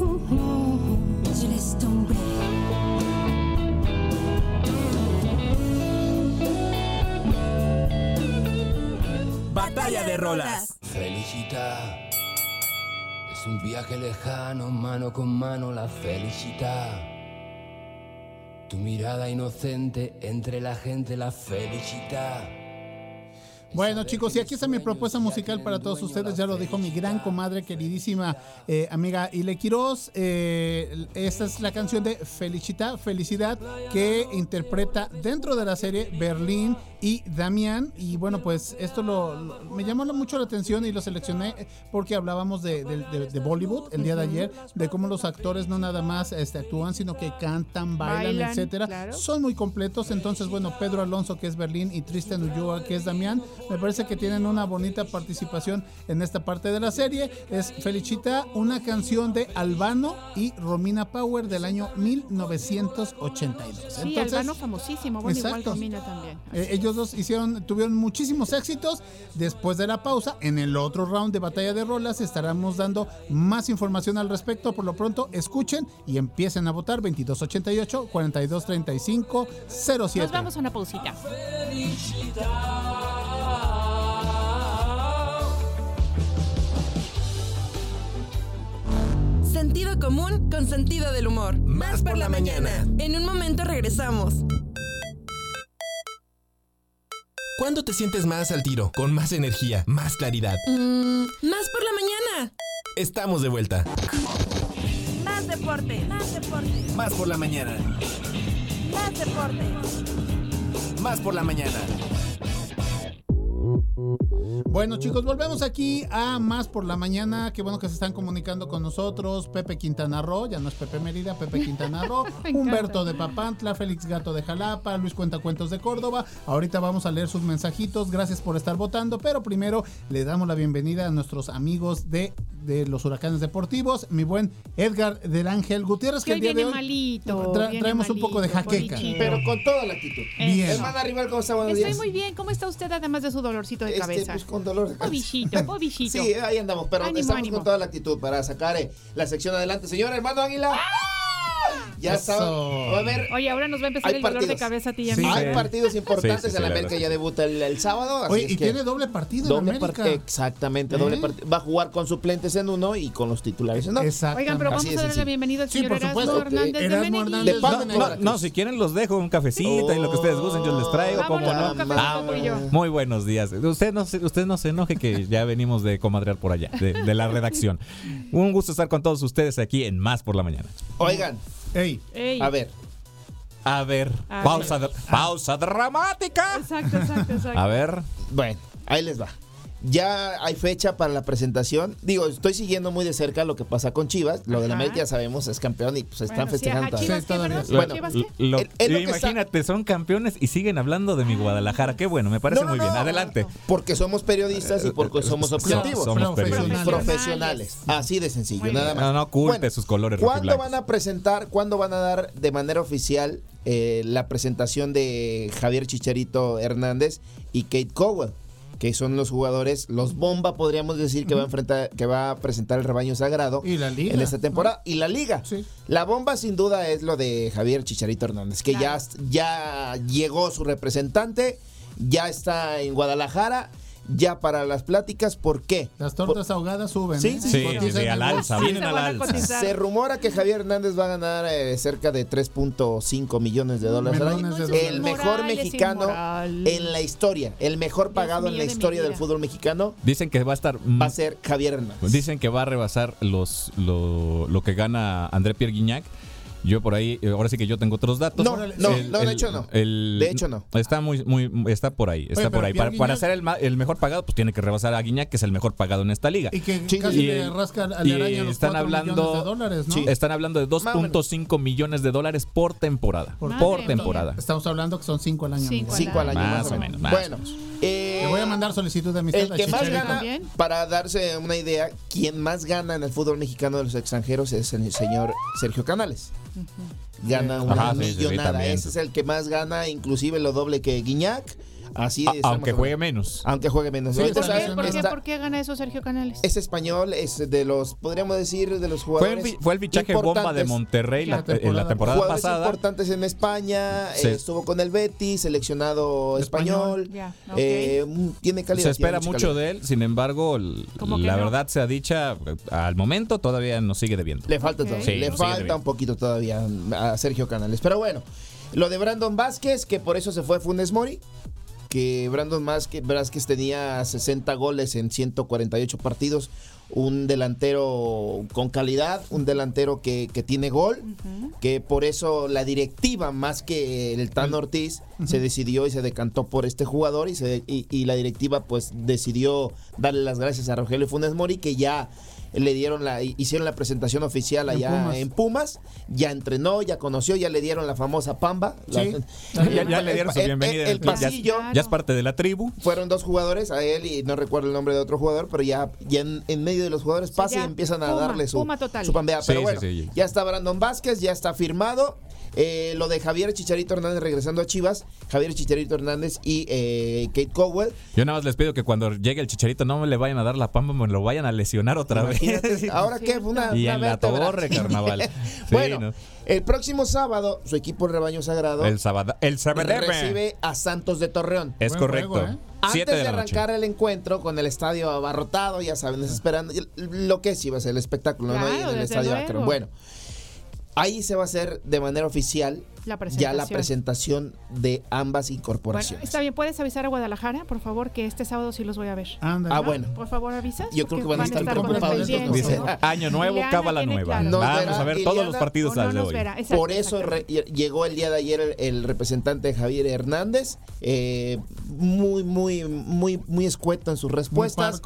ouh, ouh, je Batalla de rolas. Felicidad es un viaje lejano, mano con mano la felicidad. Tu mirada inocente entre la gente, la felicidad. Bueno chicos, y aquí está mi propuesta musical para todos ustedes, ya lo dijo mi gran comadre, queridísima eh, amiga Ile Quiroz. Eh, esta es la canción de Felicita, Felicidad, que interpreta dentro de la serie Berlín y Damián. Y bueno, pues esto lo, lo- me llamó mucho la atención y lo seleccioné porque hablábamos de, de- de- de Bollywood el día de ayer, de cómo los actores no nada más este, actúan, sino que cantan, bailan, Bailan, etcétera. claro. Son muy completos, entonces bueno, Pedro Alonso que es Berlín y Tristan Ulloa que es Damián, me parece que tienen una bonita participación en esta parte de la serie. Es Felicita, una canción de Albano y Romina Power del año 1982. Sí, Entonces, Albano famosísimo, bueno, igual. Romina también. eh, ellos dos hicieron, tuvieron muchísimos éxitos. Después de la pausa, en el otro round de batalla de rolas, estaremos dando más información al respecto. Por lo pronto, escuchen y empiecen a votar 2288 4235 07. Nos vamos a una pausita. Sentido común con sentido del humor. Más por la mañana. En un momento regresamos. ¿Cuándo te sientes más al tiro? Con más energía, más claridad. Mm, más por la mañana. Estamos de vuelta. Más deporte. Más deporte. Más por la mañana. Más deporte. Más por la mañana. Bueno chicos, volvemos aquí a Más por la Mañana. Qué bueno que se están comunicando con nosotros. Pepe Quintana Roo, ya no es Pepe Mérida, Pepe Quintana Roo. Humberto de Papantla, Félix Gato de Jalapa, Luis Cuentacuentos de Córdoba. Ahorita vamos a leer sus mensajitos. Gracias por estar votando. Pero primero le damos la bienvenida a nuestros amigos de de los huracanes deportivos, mi buen Edgar del Ángel Gutiérrez, que el día de hoy malito. tra- viene traemos un poco de jaqueca. Pero con toda la actitud. Bien. Hermana Rival, ¿cómo está? Buenos Estoy días. muy bien. ¿Cómo está usted además de su dolorcito de Este, cabeza? pues con dolor de cabeza. Pobichito, pobichito. Sí, ahí andamos, pero Ánimo, estamos ánimo. con toda la actitud para sacar eh, la sección adelante. Señor hermano Águila. Ya está. Va a haber. Oye, ahora nos va a empezar el dolor de cabeza a ti y a Sí. mí. Hay Sí. partidos importantes. Sí, sí, sí, el la América ya debuta el, el sábado. así Oye, es y que tiene doble partido doble en América. Exactamente, ¿Eh? doble partido. Va a jugar con suplentes en uno y con los titulares en otro. Exactamente. Oigan, pero vamos a darle la bienvenida al Sí, señor Erasmo. Hernández de Erasmo Menegui. Hernández. De Palma No, No, si quieren los dejo un cafecito y lo que ustedes gusten yo les traigo, Vámonos, como no. un café, Ah, Coco y yo. muy buenos días. Usted no se, usted no se enoje que ya venimos de comadrear por allá, de, de la redacción. Un gusto estar con todos ustedes aquí en Más por la Mañana. Oigan, Ey, Ey. a ver. A ver, A pausa, dra- pausa dramática. Exacto, exacto, exacto. A ver, Bueno, ahí les va. Ya hay fecha para la presentación. Digo, estoy siguiendo muy de cerca lo que pasa con Chivas. Lo de la. América ya sabemos, es campeón y pues están Bueno, festejando. Chivas, Sí, está- imagínate, son campeones y siguen hablando de mi Guadalajara. Qué bueno, me parece No, no, muy bien. no. Adelante. Porque somos periodistas y porque somos So- objetivos. Somos periodistas. Profesionales. profesionales. Así de sencillo, Muy nada bien. más. No, no oculte Bueno, sus colores ¿Cuándo van a presentar, cuándo van a dar de manera oficial eh, la presentación de Javier Chicharito Hernández y Kate Cowell? Que son los jugadores, los bomba, podríamos decir, que va a enfrentar, que va a presentar el rebaño sagrado Y la liga, en esta temporada. Y la liga. Sí. La bomba, sin duda, es lo de Javier Chicharito Hernández, que Claro. ya, ya llegó su representante, ya está en Guadalajara, ya para las pláticas. ¿Por qué? las tortas ahogadas suben. Sí, ¿eh? sí, Sí, al alza, vienen se al alza. Se rumora que Javier Hernández va a ganar eh, cerca de 3.5 millones de dólares al año. El mejor mexicano en la historia, el mejor pagado en la historia del fútbol mexicano Dicen que va a estar. va a ser Javier Hernández. Dicen que va a rebasar los lo, lo que gana André Pierre Guignac. Yo por ahí, eh, ahora sí que yo tengo otros datos. No, no, no, de hecho no. el- De hecho no. Está muy, muy, está por ahí, está Oye, por ahí. Para, para Guignac- ser el, ma- el mejor pagado, pues tiene que rebasar a Guignac, que es el mejor pagado en esta liga. Y que Sí, casi y- le rasca al y araña los están 4 hablando- de dólares, ¿no? Sí. Están hablando de Más o menos. 2.5 millones de dólares por temporada. Por temporada. Estamos hablando que son 5 al año. Cinco amigo. Cinco al año Más más, o menos, más Bueno, eh, Le voy a mandar solicitud de amistad el que más gana, para darse una idea, quien más gana en el fútbol mexicano de los extranjeros es el señor Sergio Canales. Gana una Ajá, sí, sí, sí, millonada. Ese es el que más gana, inclusive lo doble que Guiñac. Así A- estamos aunque juegue menos. Aunque juegue menos. Sí, ¿Por qué, está- por, qué, está- por qué gana eso Sergio Canales? es español, es de los, podríamos decir, de los Fue el, jugadores. fue el fichaje bomba de. Monterrey la, La temporada. en la temporada Jugadores pasada. importantes en España, Sí. eh, estuvo con el Betis, seleccionado español. Español. Ya, ok. eh, tiene calidad. Se espera mucho calidad. de él, sin embargo, la no. verdad sea dicha, al momento todavía nos sigue debiendo. Le falta Ok. todavía. Sí, le falta un poquito todavía a Sergio Canales. Pero bueno, lo de Brandon Vázquez, que por eso se fue Funes Mori. Que Brandon Vázquez, tenía 60 goles en 148 partidos. Un delantero con calidad, un delantero que, que tiene gol. Que por eso la directiva, más que el Tan Ortiz, se decidió y se decantó por este jugador. Y, se, y, y la directiva, pues, decidió darle las gracias a Rogelio Funes Mori, que ya le dieron la hicieron la presentación oficial En allá Pumas. en Pumas, ya entrenó, ya conoció, ya le dieron la famosa pamba. Sí. La- Ya, ya le dieron su el- bienvenida. el- en el. Ya- pasillo. ya, es parte de la tribu. Fueron dos jugadores, a él y no recuerdo el nombre de otro jugador, pero ya, ya en, en medio de los jugadores Sí, pasa y empiezan a Puma, darle su, Puma total. su pambea. Sí, Pero sí, bueno, sí. ya está Brandon Vázquez, ya está firmado. Eh, lo de Javier Chicharito Hernández regresando a Chivas, Javier Chicharito Hernández y eh, Kate Cowell. Yo nada más les pido que cuando llegue el chicharito no me le vayan a dar la pamba, me lo vayan a lesionar otra vez. Ahora qué, una, y una en la torre, carnaval. Sí, bueno, ¿no? el próximo sábado, su equipo el Rebaño Sagrado El sábado. El sábado. recibe a Santos de Torreón. Es Buen correcto. juego, ¿eh? Siete Antes de, de la noche. arrancar el encuentro con el estadio abarrotado, ya saben, esperando lo que es iba a ser el espectáculo, ¿no? Ahí en el estadio. Akron. Bueno, ahí se va a hacer de manera oficial La ya la presentación. de ambas Bueno, incorporaciones. está bien, puedes avisar a Guadalajara, por favor, que este sábado sí los voy a ver. Ah, ¿No? bueno. Por favor, avisas. Yo creo que van a estar preocupados. Dice, ¿no? Año nuevo, Ileana cábala nueva. claro. Nos Vamos verá a ver todos los partidos al de hoy. Exacto, Por eso re- llegó el día de ayer el, el representante Javier Hernández, eh, muy, muy, muy, muy escueto en sus respuestas.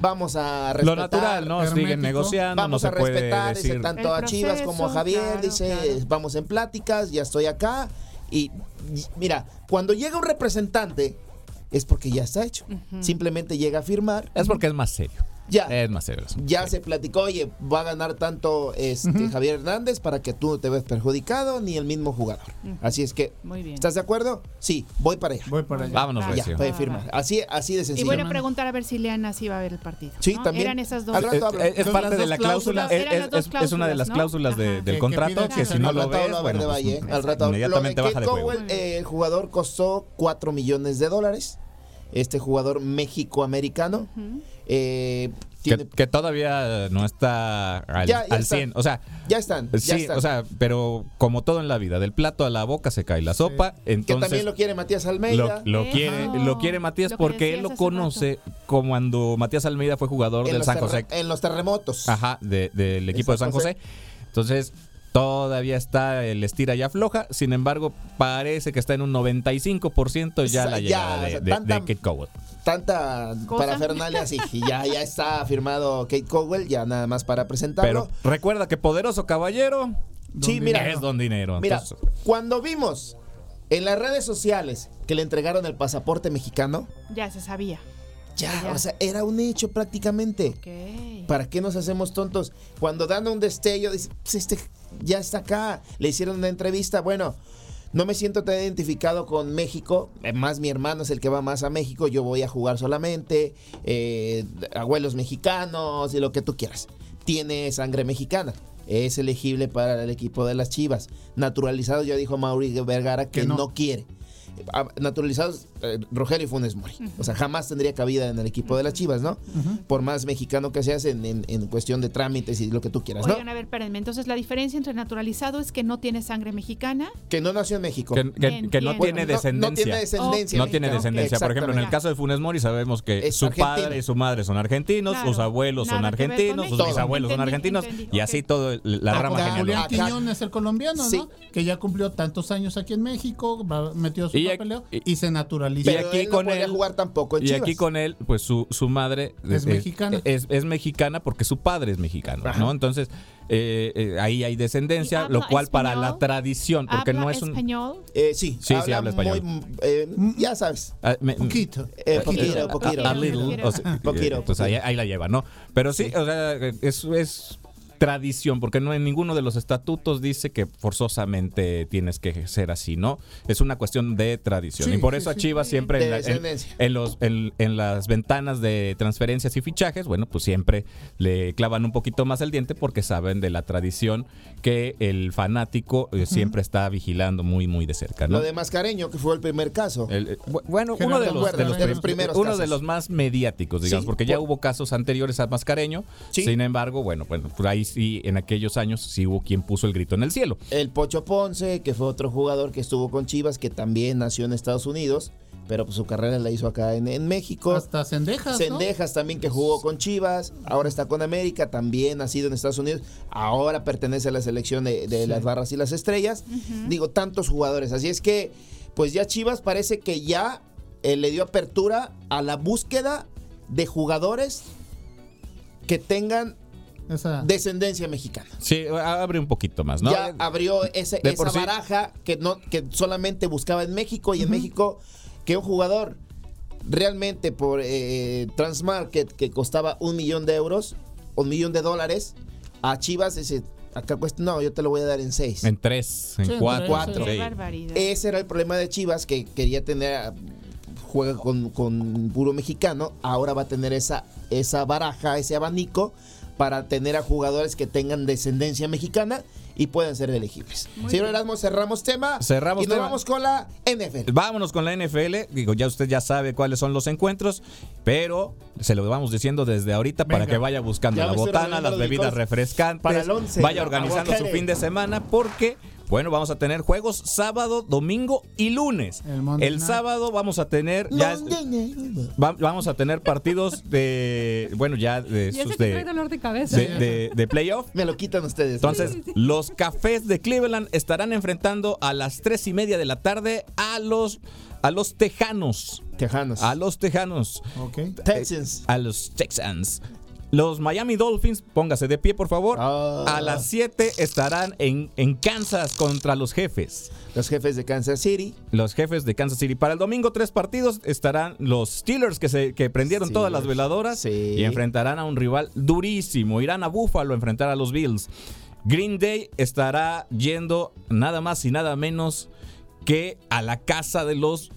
Vamos a Lo respetar. natural, ¿no? hermético. Siguen negociando, Vamos no a se puede respetar, dice, decir. tanto El a Chivas como a Javier, claro, dice, claro. vamos en pláticas, ya estoy acá. Y, y mira, cuando llega un representante, es porque ya está hecho. Simplemente llega a firmar. Es porque es más serio. Ya. Es más serio. Ya se platicó, oye, va a ganar tanto este, Javier Hernández para que tú no te veas perjudicado ni el mismo jugador. Así es que, Muy bien. ¿estás de acuerdo? Sí, voy para allá. Voy para allá. Vámonos, Ya, puede firmar. Así, así de Y sencillo. voy a preguntar a ver si Leana sí va a ver el partido. Sí, ¿no? también. Eran esas dos. Es, parte las de la cláusula, es, una de las cláusulas, ¿no? cláusulas de- del Que- contrato que si no al lo rato ves, bueno, pues, Valle, al rato inmediatamente baja de juego. Cowell, eh, el jugador costó 4 millones de dólares. Este jugador México-americano. Eh, tiene- Que, que todavía no está al, Ya, ya al está. 100. O sea, ya están. ya sí, están. o sea, pero como todo en la vida, del plato a la boca se cae la sopa. que Entonces, también lo quiere Matías Almeida. lo quiere, lo quiere Matías Lo que porque él lo conoce como cuando Matías Almeida fue jugador en del San José. en los terremotos. Ajá, de- del equipo de San San José. Entonces, todavía está el estira y afloja. Sin embargo, parece que está en un 95% ya la ya, llegada o de, sea, de- tanta- de Kate Cowell. Tanta parafernalia así. Y ya, ya está firmado Kate Cowell, ya nada más para presentarlo. Pero recuerda que poderoso caballero sí, mira, es don dinero. mira, Entonces, cuando vimos en las redes sociales que le entregaron el pasaporte mexicano, Ya se sabía. Ya, Ya. o sea, era un hecho prácticamente. Ok. ¿Para qué nos hacemos tontos? Cuando dan un destello, dice, "Pues este ya está acá. Le hicieron una entrevista. Bueno, no me siento tan identificado con México. Eh, Más mi hermano es el que va más a México. Yo voy a jugar solamente. eh, abuelos mexicanos y lo que tú quieras. Tiene sangre mexicana. Es elegible para el equipo de las Chivas. Naturalizados, ya dijo Mauri Vergara que, Que no. no. quiere. Ah, Naturalizados, eh, Rogelio Funes Mori. O sea, jamás tendría cabida en el equipo de las Chivas, ¿no? Por más mexicano que seas en, en- en cuestión de trámites y lo que tú quieras, ¿no? Oigan, a ver, espérenme. Entonces, la diferencia entre naturalizado es que no tiene sangre mexicana. Que no nació en México. que, que- que no tiene no- descendencia. No, tiene descendencia. No tiene descendencia. Por ejemplo, en el caso de Funes Mori sabemos que Es su argentino. padre y su madre son argentinos, Claro, sus abuelos son argentinos, sus bisabuelos son argentinos entendí, y así todo la Acá rama Acá, Julián. Acá- Quiñones, el colombiano, Sí. ¿no? Que ya cumplió tantos años aquí en México, va- metió su Y papeleo y- y se naturalizó. Y Pero aquí él con no podía él- jugar tampoco en Y Chivas. aquí con él, pues su, su madre Es mexicana. Es, es mexicana porque su padre es mexicano, Ajá. ¿no? Entonces, eh, eh, ahí hay descendencia, ¿Y lo habla cual para la tradición, porque ¿Habla no es un... español? Eh, sí, Sí, sí, habla español. muy, eh, ya sabes. Ah, me- Poquito. Eh, Poquito. poquito, poquito. A little, o sea, Poquito, eh, pues ahí, poquito. ahí la lleva, ¿no? Pero sí, o sea, es, es tradición, porque no en ninguno de los estatutos dice que forzosamente tienes que ser así, ¿no? Es una cuestión de tradición. Sí, y por sí, eso a sí. Chivas siempre en, la- en- los, en, en las ventanas de transferencias y fichajes, bueno, pues siempre le clavan un poquito más el diente porque saben de la tradición que el fanático eh, siempre está vigilando muy, muy de cerca, ¿no? Lo de Mascareño, que fue el primer caso. El- eh, bu- bueno, uno de los, de los de prim- los primeros uno de los más mediáticos, digamos, Sí, porque ya hubo casos anteriores a Mascareño. Sí. Sin embargo, bueno, bueno, por ahí sí, en aquellos años sí hubo quien puso el grito en el cielo. El Pocho Ponce, que fue otro jugador que estuvo con Chivas, que también nació en Estados Unidos, pero pues su carrera la hizo acá en, en México. Hasta Cendejas, ¿no? Sendejas también que jugó con Chivas, ahora está con América, también nacido en Estados Unidos, ahora pertenece a la selección de, de las barras y las estrellas. Digo, tantos jugadores. Así es que, pues ya Chivas parece que ya eh, le dio apertura a la búsqueda de jugadores que tengan Esa- descendencia mexicana. Sí, abre un poquito más, ¿no? Ya abrió ese- esa sí- baraja que no que solamente buscaba en México y en México que un jugador realmente por eh, Transmarket que costaba un millón de euros, un millón de dólares, a Chivas ese acá cuesta, no, yo te lo voy a dar en seis. En tres, en Sí, en cuatro. cuatro. Qué sí. barbaridad. Ese era el problema de Chivas, que quería tener, juega con, con puro mexicano, ahora va a tener esa, esa baraja, ese abanico, para tener a jugadores que tengan descendencia mexicana y puedan ser elegibles. Señor Erasmo, cerramos tema. Cerramos y nos tema. vamos con la NFL. Vámonos con la NFL. Digo, ya usted ya sabe cuáles son los encuentros, pero se lo vamos diciendo desde ahorita para que vaya buscando Ya la botana, las bebidas refrescantes. para el once. Vaya organizando su fin de semana porque, bueno, vamos a tener juegos sábado, domingo y lunes. El El sábado vamos a tener ya va- vamos a tener partidos de, bueno, ya de Ya sus de, trae dolor de cabeza. de, de- de playoff. Me lo quitan ustedes. Entonces, los cafés de Cleveland estarán enfrentando a las tres y media de la tarde a los a los tejanos. Tejanos. A los tejanos. Ok. Texans. A los Texans. Los Miami Dolphins, póngase de pie por favor. Ah. A las 7 estarán en, en Kansas contra los jefes. Los jefes de Kansas City. Los jefes de Kansas City. Para el domingo, tres partidos estarán los Steelers que, se, que prendieron todas las veladoras sí. y enfrentarán a un rival durísimo. Irán a Buffalo a enfrentar a los Bills. Green Day estará yendo nada más y nada menos que a la casa de los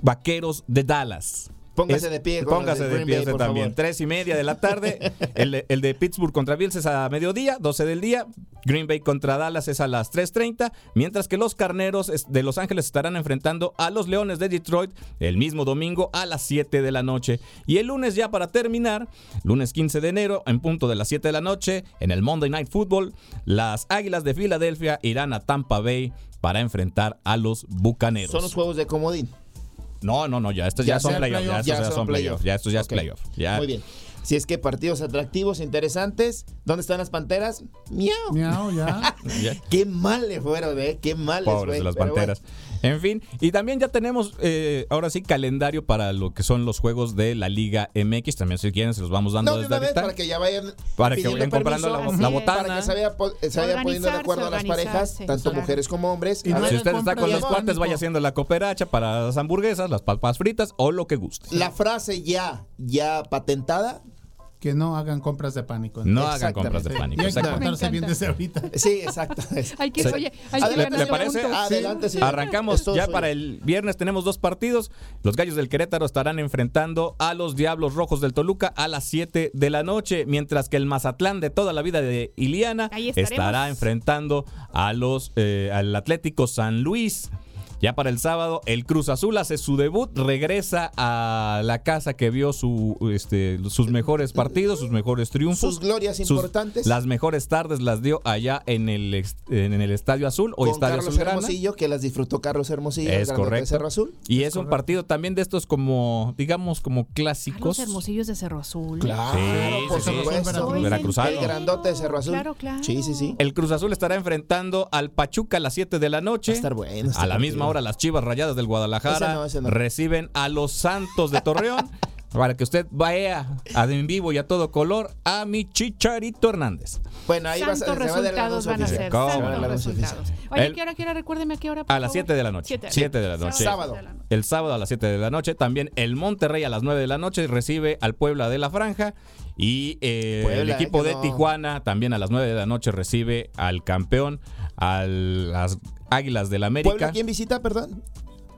vaqueros de Dallas. Póngase de pie Póngase de de pie Bay, también. favor. Tres y media de la tarde. el, de- el de Pittsburgh contra Bills es a mediodía, 12 del día. Green Bay contra Dallas es a las 3.30. Mientras que los carneros de Los Ángeles estarán enfrentando a los Leones de Detroit el mismo domingo a las 7 de la noche. Y el lunes, ya para terminar, lunes 15 de enero, en punto de las 7 de la noche, en el Monday Night Football, las Águilas de Filadelfia irán a Tampa Bay para enfrentar a los Bucaneros. Son los juegos de comodín. No, no, no, ya estos ya, Ya son playoffs. Estos ya ya son son playoffs. playoff. Ya estos ya Ok. es playoff. Ya. Muy bien. Si es que partidos atractivos, interesantes. ¿Dónde están las panteras? Miau. Miau, ya. Ya. Qué mal le fueron, ¿eh? Qué mal les Pobres fue. de las panteras. En fin, y también ya tenemos eh, ahora sí calendario para lo que son los juegos de la Liga MX. También si quieren se los vamos dando No, de desde una vez ahorita. para que ya vayan Para que vayan comprando la- permiso, la botana. Para que se vaya, se vaya poniendo de acuerdo a las parejas, tanto claro. mujeres como hombres. Y A Si usted está con los cuates, vaya haciendo la cooperacha para las hamburguesas, las papas fritas o lo que guste. la frase ya, ya patentada. Que no hagan compras de pánico. No hagan compras de Y pánico. hay que bien desde ahorita. Sí, exacto. Hay que, Sí. oye, hay que ¿Le- ganar le parece? Adelante, sí. Arrancamos ya para el viernes tenemos dos partidos. Los Gallos del Querétaro estarán enfrentando a los Diablos Rojos del Toluca a las 7 de la noche, mientras que el Mazatlán de toda la vida de Iliana estará enfrentando a los eh, al Atlético San Luis. Ya para el sábado, el Cruz Azul hace su debut, regresa a la casa que vio su, este, sus mejores partidos, sus mejores triunfos. Sus glorias sus- importantes. Las mejores tardes las dio allá en el, ex- en el Estadio Azul o con Estadio Carlos Azulgrana. Hermosillo, que las disfrutó Carlos Hermosillo. el Es grandote de correcto. Cerro Azul. Y es, un partido también de estos como, digamos, como Carlos clásicos. Hermosillos de Cerro Azul. Claro, Sí, por sí, sí. supuesto. Veracruzano. El grandote de Cerro Azul. Claro, claro. Sí, sí, sí. El Cruz Azul estará enfrentando al Pachuca a las 7 de la noche. Va a estar bueno este a la partido. misma hora, las Chivas Rayadas del Guadalajara Ese no, ese no. reciben a los Santos de Torreón. Para que usted vaya a en vivo y a todo color a mi Chicharito Hernández. Bueno, ahí va a- Santos se va a dar el resultados van a ser. ¿Cómo? Se va a dar el Santos anuncio resultados. Oye, El- ¿qué hora, qué hora? Recuérdeme a qué hora. por A las favor. 7 de la noche. Siete. 7 de la noche. Sábado. El sábado a las 7 de la noche. También el Monterrey a las 9 de la noche recibe al Puebla de la Franja. Y eh, Puebla, el eh, equipo de no. Tijuana también a las 9 de la noche recibe al campeón, a las Águilas del América. ¿Puebla quién visita, perdón?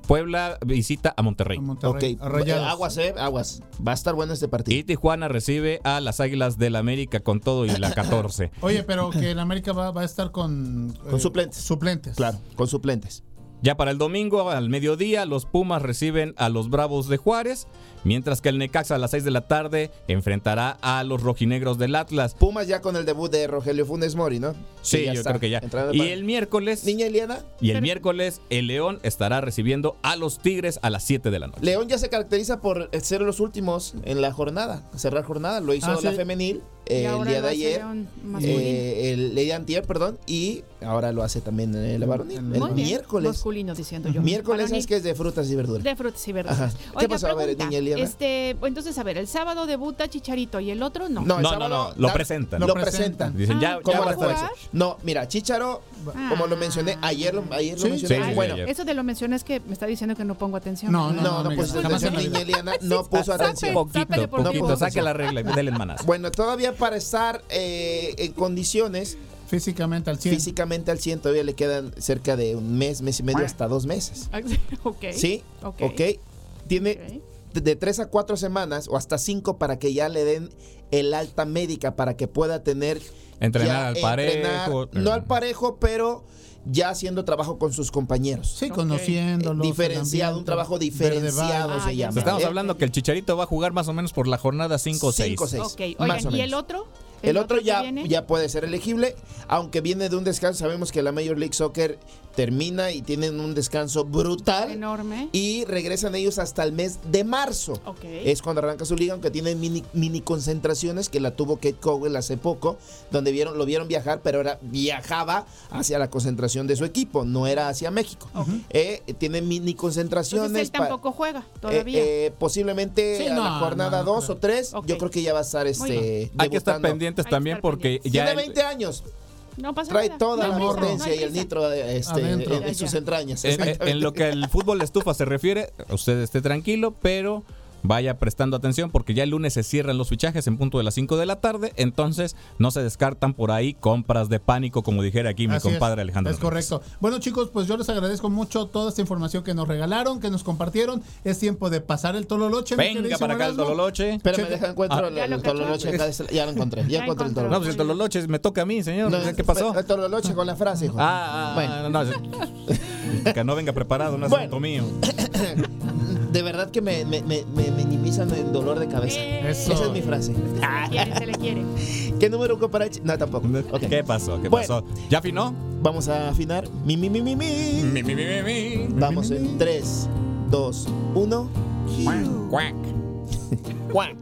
Puebla visita a Monterrey. A Monterrey, ok, a Rayados. aguas, eh, aguas. Va a estar bueno este partido. Y Tijuana recibe a las Águilas del América con todo y la 14. Oye, pero que el América va, va a estar con... Con eh, suplentes. Suplentes. Claro, con suplentes. Ya para el domingo, al mediodía, los Pumas reciben a los Bravos de Juárez, mientras que el Necaxa a las 6 de la tarde enfrentará a los rojinegros del Atlas. Pumas ya con el debut de Rogelio Funes Mori, ¿no? Sí, yo está creo que ya. entrando Y para- el miércoles, Niña Eliana, y el miércoles, el León estará recibiendo a los Tigres a las 7 de la noche. León ya se caracteriza por ser los últimos en la jornada, cerrar jornada. Lo hizo Ah, la sí. femenil Y eh, el día de ayer. Eh, el, día de antier, perdón, y ahora lo hace también eh, la varonil. Muy El bien. miércoles. Masculino, diciendo yo. Miércoles es que es de frutas y verduras. De frutas y verduras. Ajá. ¿Qué Oiga, pasó? A ver, niña Eliana. Este, entonces, a ver, el sábado debuta Chicharito y el otro no. No, el No, no, sábado no, lo da- presentan. Lo, Lo presentan. Dicen, Ah, ya, ¿Cómo ya va a estar. jugar? No, mira, Chicharo, como lo mencioné ayer, lo- ayer lo Sí, mencioné. sí, sí, bueno, ayer. Eso de lo mencioné es que me está diciendo que no pongo atención. No, no, no, pues la vida. niña Eliana no puso atención. Poquito, poquito, saque la regla y déle el manazo. Bueno, todavía para estar eh, en condiciones Físicamente al 100. físicamente al 100 todavía le quedan cerca de un mes, mes y medio, hasta dos meses. ok. ¿Sí? Ok. Ok. Tiene Ok. De- tres a cuatro semanas o hasta cinco para que ya le den el alta médica para que pueda tener Entrenar ya al entrenar, parejo. no al parejo, pero ya haciendo trabajo con sus compañeros. Sí, Ok. conociéndolo. diferenciado, un trabajo diferenciado Ah, se llama. Estamos ¿eh? hablando que el Chicharito va a jugar más o menos por la jornada 5 o 6. Cinco o seis. Ok, más oigan, ¿y el otro? El, otro, ya, ya puede ser elegible, aunque viene de un descanso. Sabemos que la Major League Soccer termina y tienen un descanso brutal. Enorme. Y regresan ellos hasta el mes de marzo. Ok. Es cuando arranca su liga, aunque tienen mini, mini concentraciones que la tuvo Kate Cowell hace poco, donde vieron, lo vieron viajar, pero era, viajaba hacia la concentración de su equipo, no era hacia México. Eh, tiene mini concentraciones. Entonces él tampoco juega eh, todavía. eh, posiblemente Sí, a la jornada no, no 2 o 3, yo creo que ya va a estar este. Hay que estar debutando. Pendientes también porque pendientes. ya Tiene el- 20 años, no pasa trae nada. toda No la potencia no y el nitro este, en, en sus entrañas. En, lo que el fútbol de estufa se refiere, usted esté tranquilo, pero vaya prestando atención porque ya el lunes se cierran los fichajes en punto de las 5 de la tarde, entonces no se descartan por ahí compras de pánico, como dijera aquí mi Así es, compadre Alejandro. Es correcto. Bueno, chicos, pues yo les agradezco mucho toda esta información que nos regalaron, que nos compartieron. Es tiempo de pasar el tololoche. Venga para acá el tololoche. Espérame, Cheque. deja encuentro Ah. el, ¿Ya lo el tololoche acá este- Ya lo encontré, ya, Ya encontré el encontró. No, tololoche. pues el tololoche me toca a mí, señor. No, ¿Qué pasó? El tololoche con la frase, hijo. Ah, ah, Bueno. no, no, que no venga preparado, no es Bueno. asunto mío. De verdad que me, me, me, me minimizan el dolor de cabeza. Eso. Esa es mi frase. Se le quiere, se le quiere. ¿Qué número para No, tampoco. ¿Qué pasó? ¿Qué Bueno. pasó? ¿Ya afinó? Vamos a afinar. Mi, mi, mi, mi, mi. Mi, mi, mi, mi, mi. Vamos en 3, 2, 1. Cuac. Juan.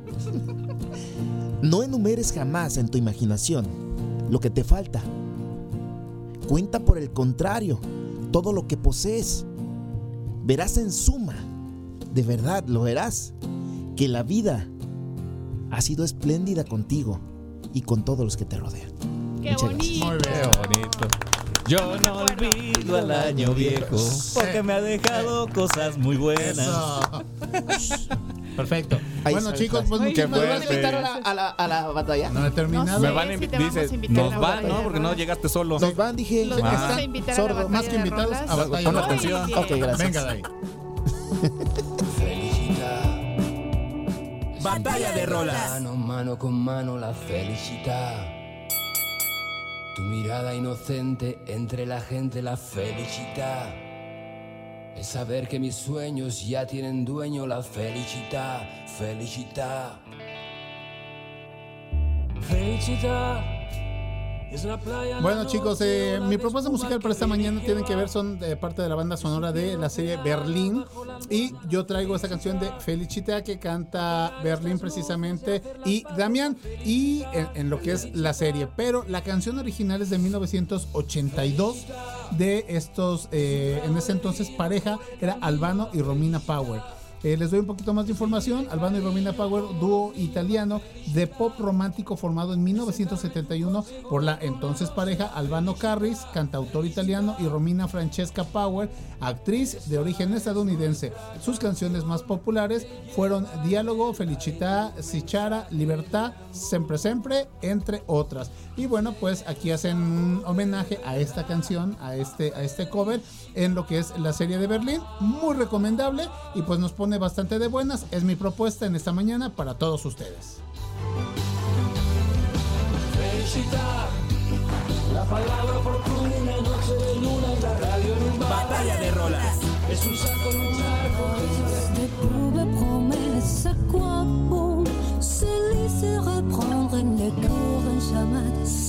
No enumeres jamás en tu imaginación lo que te falta. Cuenta por el contrario todo lo que posees. Verás en suma, de verdad lo verás, que la vida ha sido espléndida contigo y con todos los que te rodean. Qué Muchas bonito. Muy bien. Qué bonito. Yo no olvido al año viejo porque me ha dejado cosas muy buenas. Perfecto. Ahí bueno, está, chicos, pues ¿Me a fuerte. invitar a la, a la- a la batalla? No he terminado. No Me sé. van a Sí, invitar a nos la van, batalla ¿no? Porque no llegaste solo. Nos van, dije. Los Ah, vamos a invitar a la Más que rolas. a batalla. De atención. Oye. Ok, gracias. Venga de ahí. Felicità. Batalla de rolas. Mano, mano con mano la felicidad. Tu mirada inocente entre la gente la felicidad. Es saber que mis sueños ya tienen dueño la felicidad, felicidad. Felicidad. Bueno chicos, eh, mi propuesta musical para esta mañana tienen que ver, son parte de la banda sonora de la serie Berlín. Y yo traigo esta canción de Felicita que canta Berlín precisamente y Damián y en, en lo que es la serie. Pero la canción original es de 1982 de estos, eh, en ese entonces pareja, era Albano y Romina Power. Eh, les doy un poquito más de información. Albano y Romina Power, dúo italiano de pop romántico formado en 1971 por la entonces pareja Albano Carris, cantautor italiano, y Romina Francesca Power, actriz de origen estadounidense. Sus canciones más populares fueron Diálogo, Felicità, Sichara, Libertad, Sempre Sempre, entre otras. Y bueno, pues aquí hacen un homenaje a esta canción, a este, a este cover, en lo que es la serie de Berlín. Muy recomendable y pues nos pone bastante de buenas. Es mi propuesta en esta mañana para todos ustedes. Batalla de rolas. Des pauvres promesses, à quoi bon se laisser reprendre ne courent jamais de se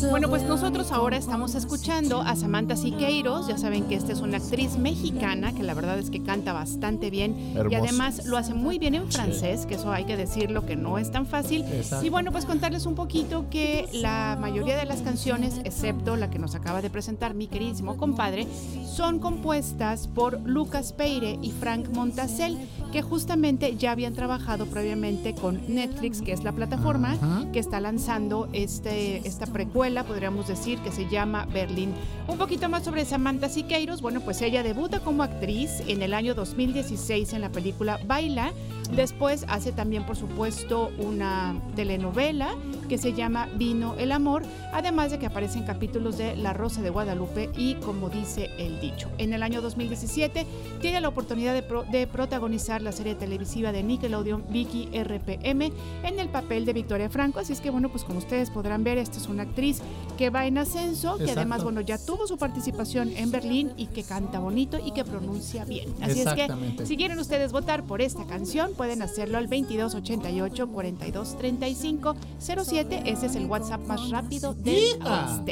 Bueno, pues nosotros ahora estamos escuchando a Samantha Siqueiros. Ya saben que esta es una actriz mexicana que la verdad es que canta bastante bien y además lo hace muy bien en francés, que eso hay que decirlo que no es tan fácil. Exacto. Y bueno, pues contarles un poquito que la mayoría de las canciones, excepto la que nos acaba de presentar mi queridísimo compadre, son compuestas por Lucas Peire y Frank Montasel, que justamente ya habían trabajado previamente con Netflix, que es la plataforma que está lanzando este, esta precuela, podríamos decir, que se llama Berlín. Un poquito más sobre Samantha Siqueiros. Bueno, pues ella debuta como actriz en el año 2016 en la película Baila. Después hace también, por supuesto, una telenovela que se llama Vino el Amor, además de que aparece en capítulos de La Rosa de Guadalupe y como dice el dicho. En el año 2017 tiene la oportunidad de, pro- de protagonizar la serie televisiva de Nickelodeon Vicky RPM en el papel de Victoria Franco, así es que bueno, pues como ustedes podrán ver, esta es una actriz que va en ascenso, que Exacto. además, bueno, ya tuvo su participación en Berlín y que canta bonito y que pronuncia bien. Así es que si quieren ustedes votar por esta canción, pueden hacerlo al 2288 4235 05 2177. Ese es el WhatsApp más rápido del ¡Hija!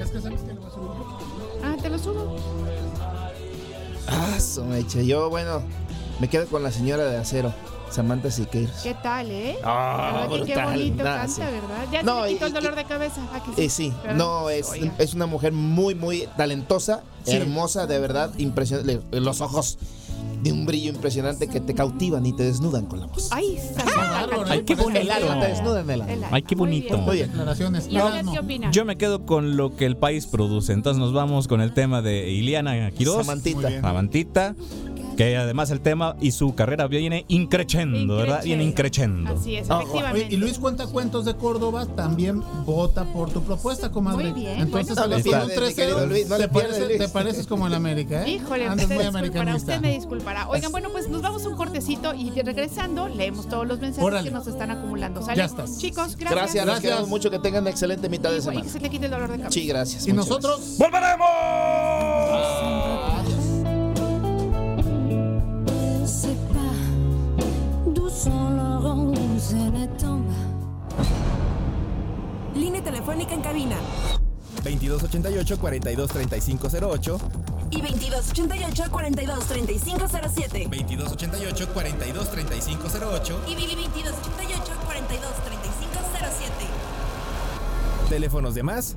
Es que sabes que voy a subir. Ah, te lo subo. Ah, su mecha. Yo, bueno, me quedo con la señora de acero, Samantha Siqueiros. ¿Qué tal, eh? Ah, qué bonito canta, sí. ¿verdad? Ya No, se le quitó y- el dolor de cabeza. Ah, que Eh, sí, ¿Verdad? no, es, Oiga. es una mujer muy, muy talentosa, Sí. hermosa, de verdad, impresionante. Los ojos de un brillo impresionante que te cautivan y te desnudan con la voz. Ay, Ay, qué bonito. El alma te desnuda en el alma. Ay, qué Muy bonito. bien. Oye, Declaraciones. Yo me quedo con lo que el país produce. Entonces nos vamos con el tema de Iliana Quiroz. Samantita. Muy bien. Samantita. Que además el tema y su carrera viene increchendo, ¿verdad? Viene increchendo. Así es. Oye, efectivamente. y Luis Cuentacuentos de Córdoba también vota por tu propuesta, comadre. Muy bien, Entonces, bueno, a Luis, no te, parece- te pareces como el América, ¿eh? Híjole, Andas usted muy disculpará, americanista. usted me disculpará. Oigan, bueno, pues nos vamos a un cortecito y regresando leemos todos los mensajes Órale. que nos están acumulando. ¿sale? Ya estás. Chicos, gracias. Gracias, nos Gracias. quedamos mucho que tengan una excelente mitad de Y, y semana. que se le quite el dolor de cabeza. Sí, gracias. Y nosotros, ¡Volveremos! C'est pas d'où sont leurs roses et les tombes. Línea telefónica en cabina 2288-423508. y 2288-423507. 2288-423508. Y 2288-423507. Teléfonos de más.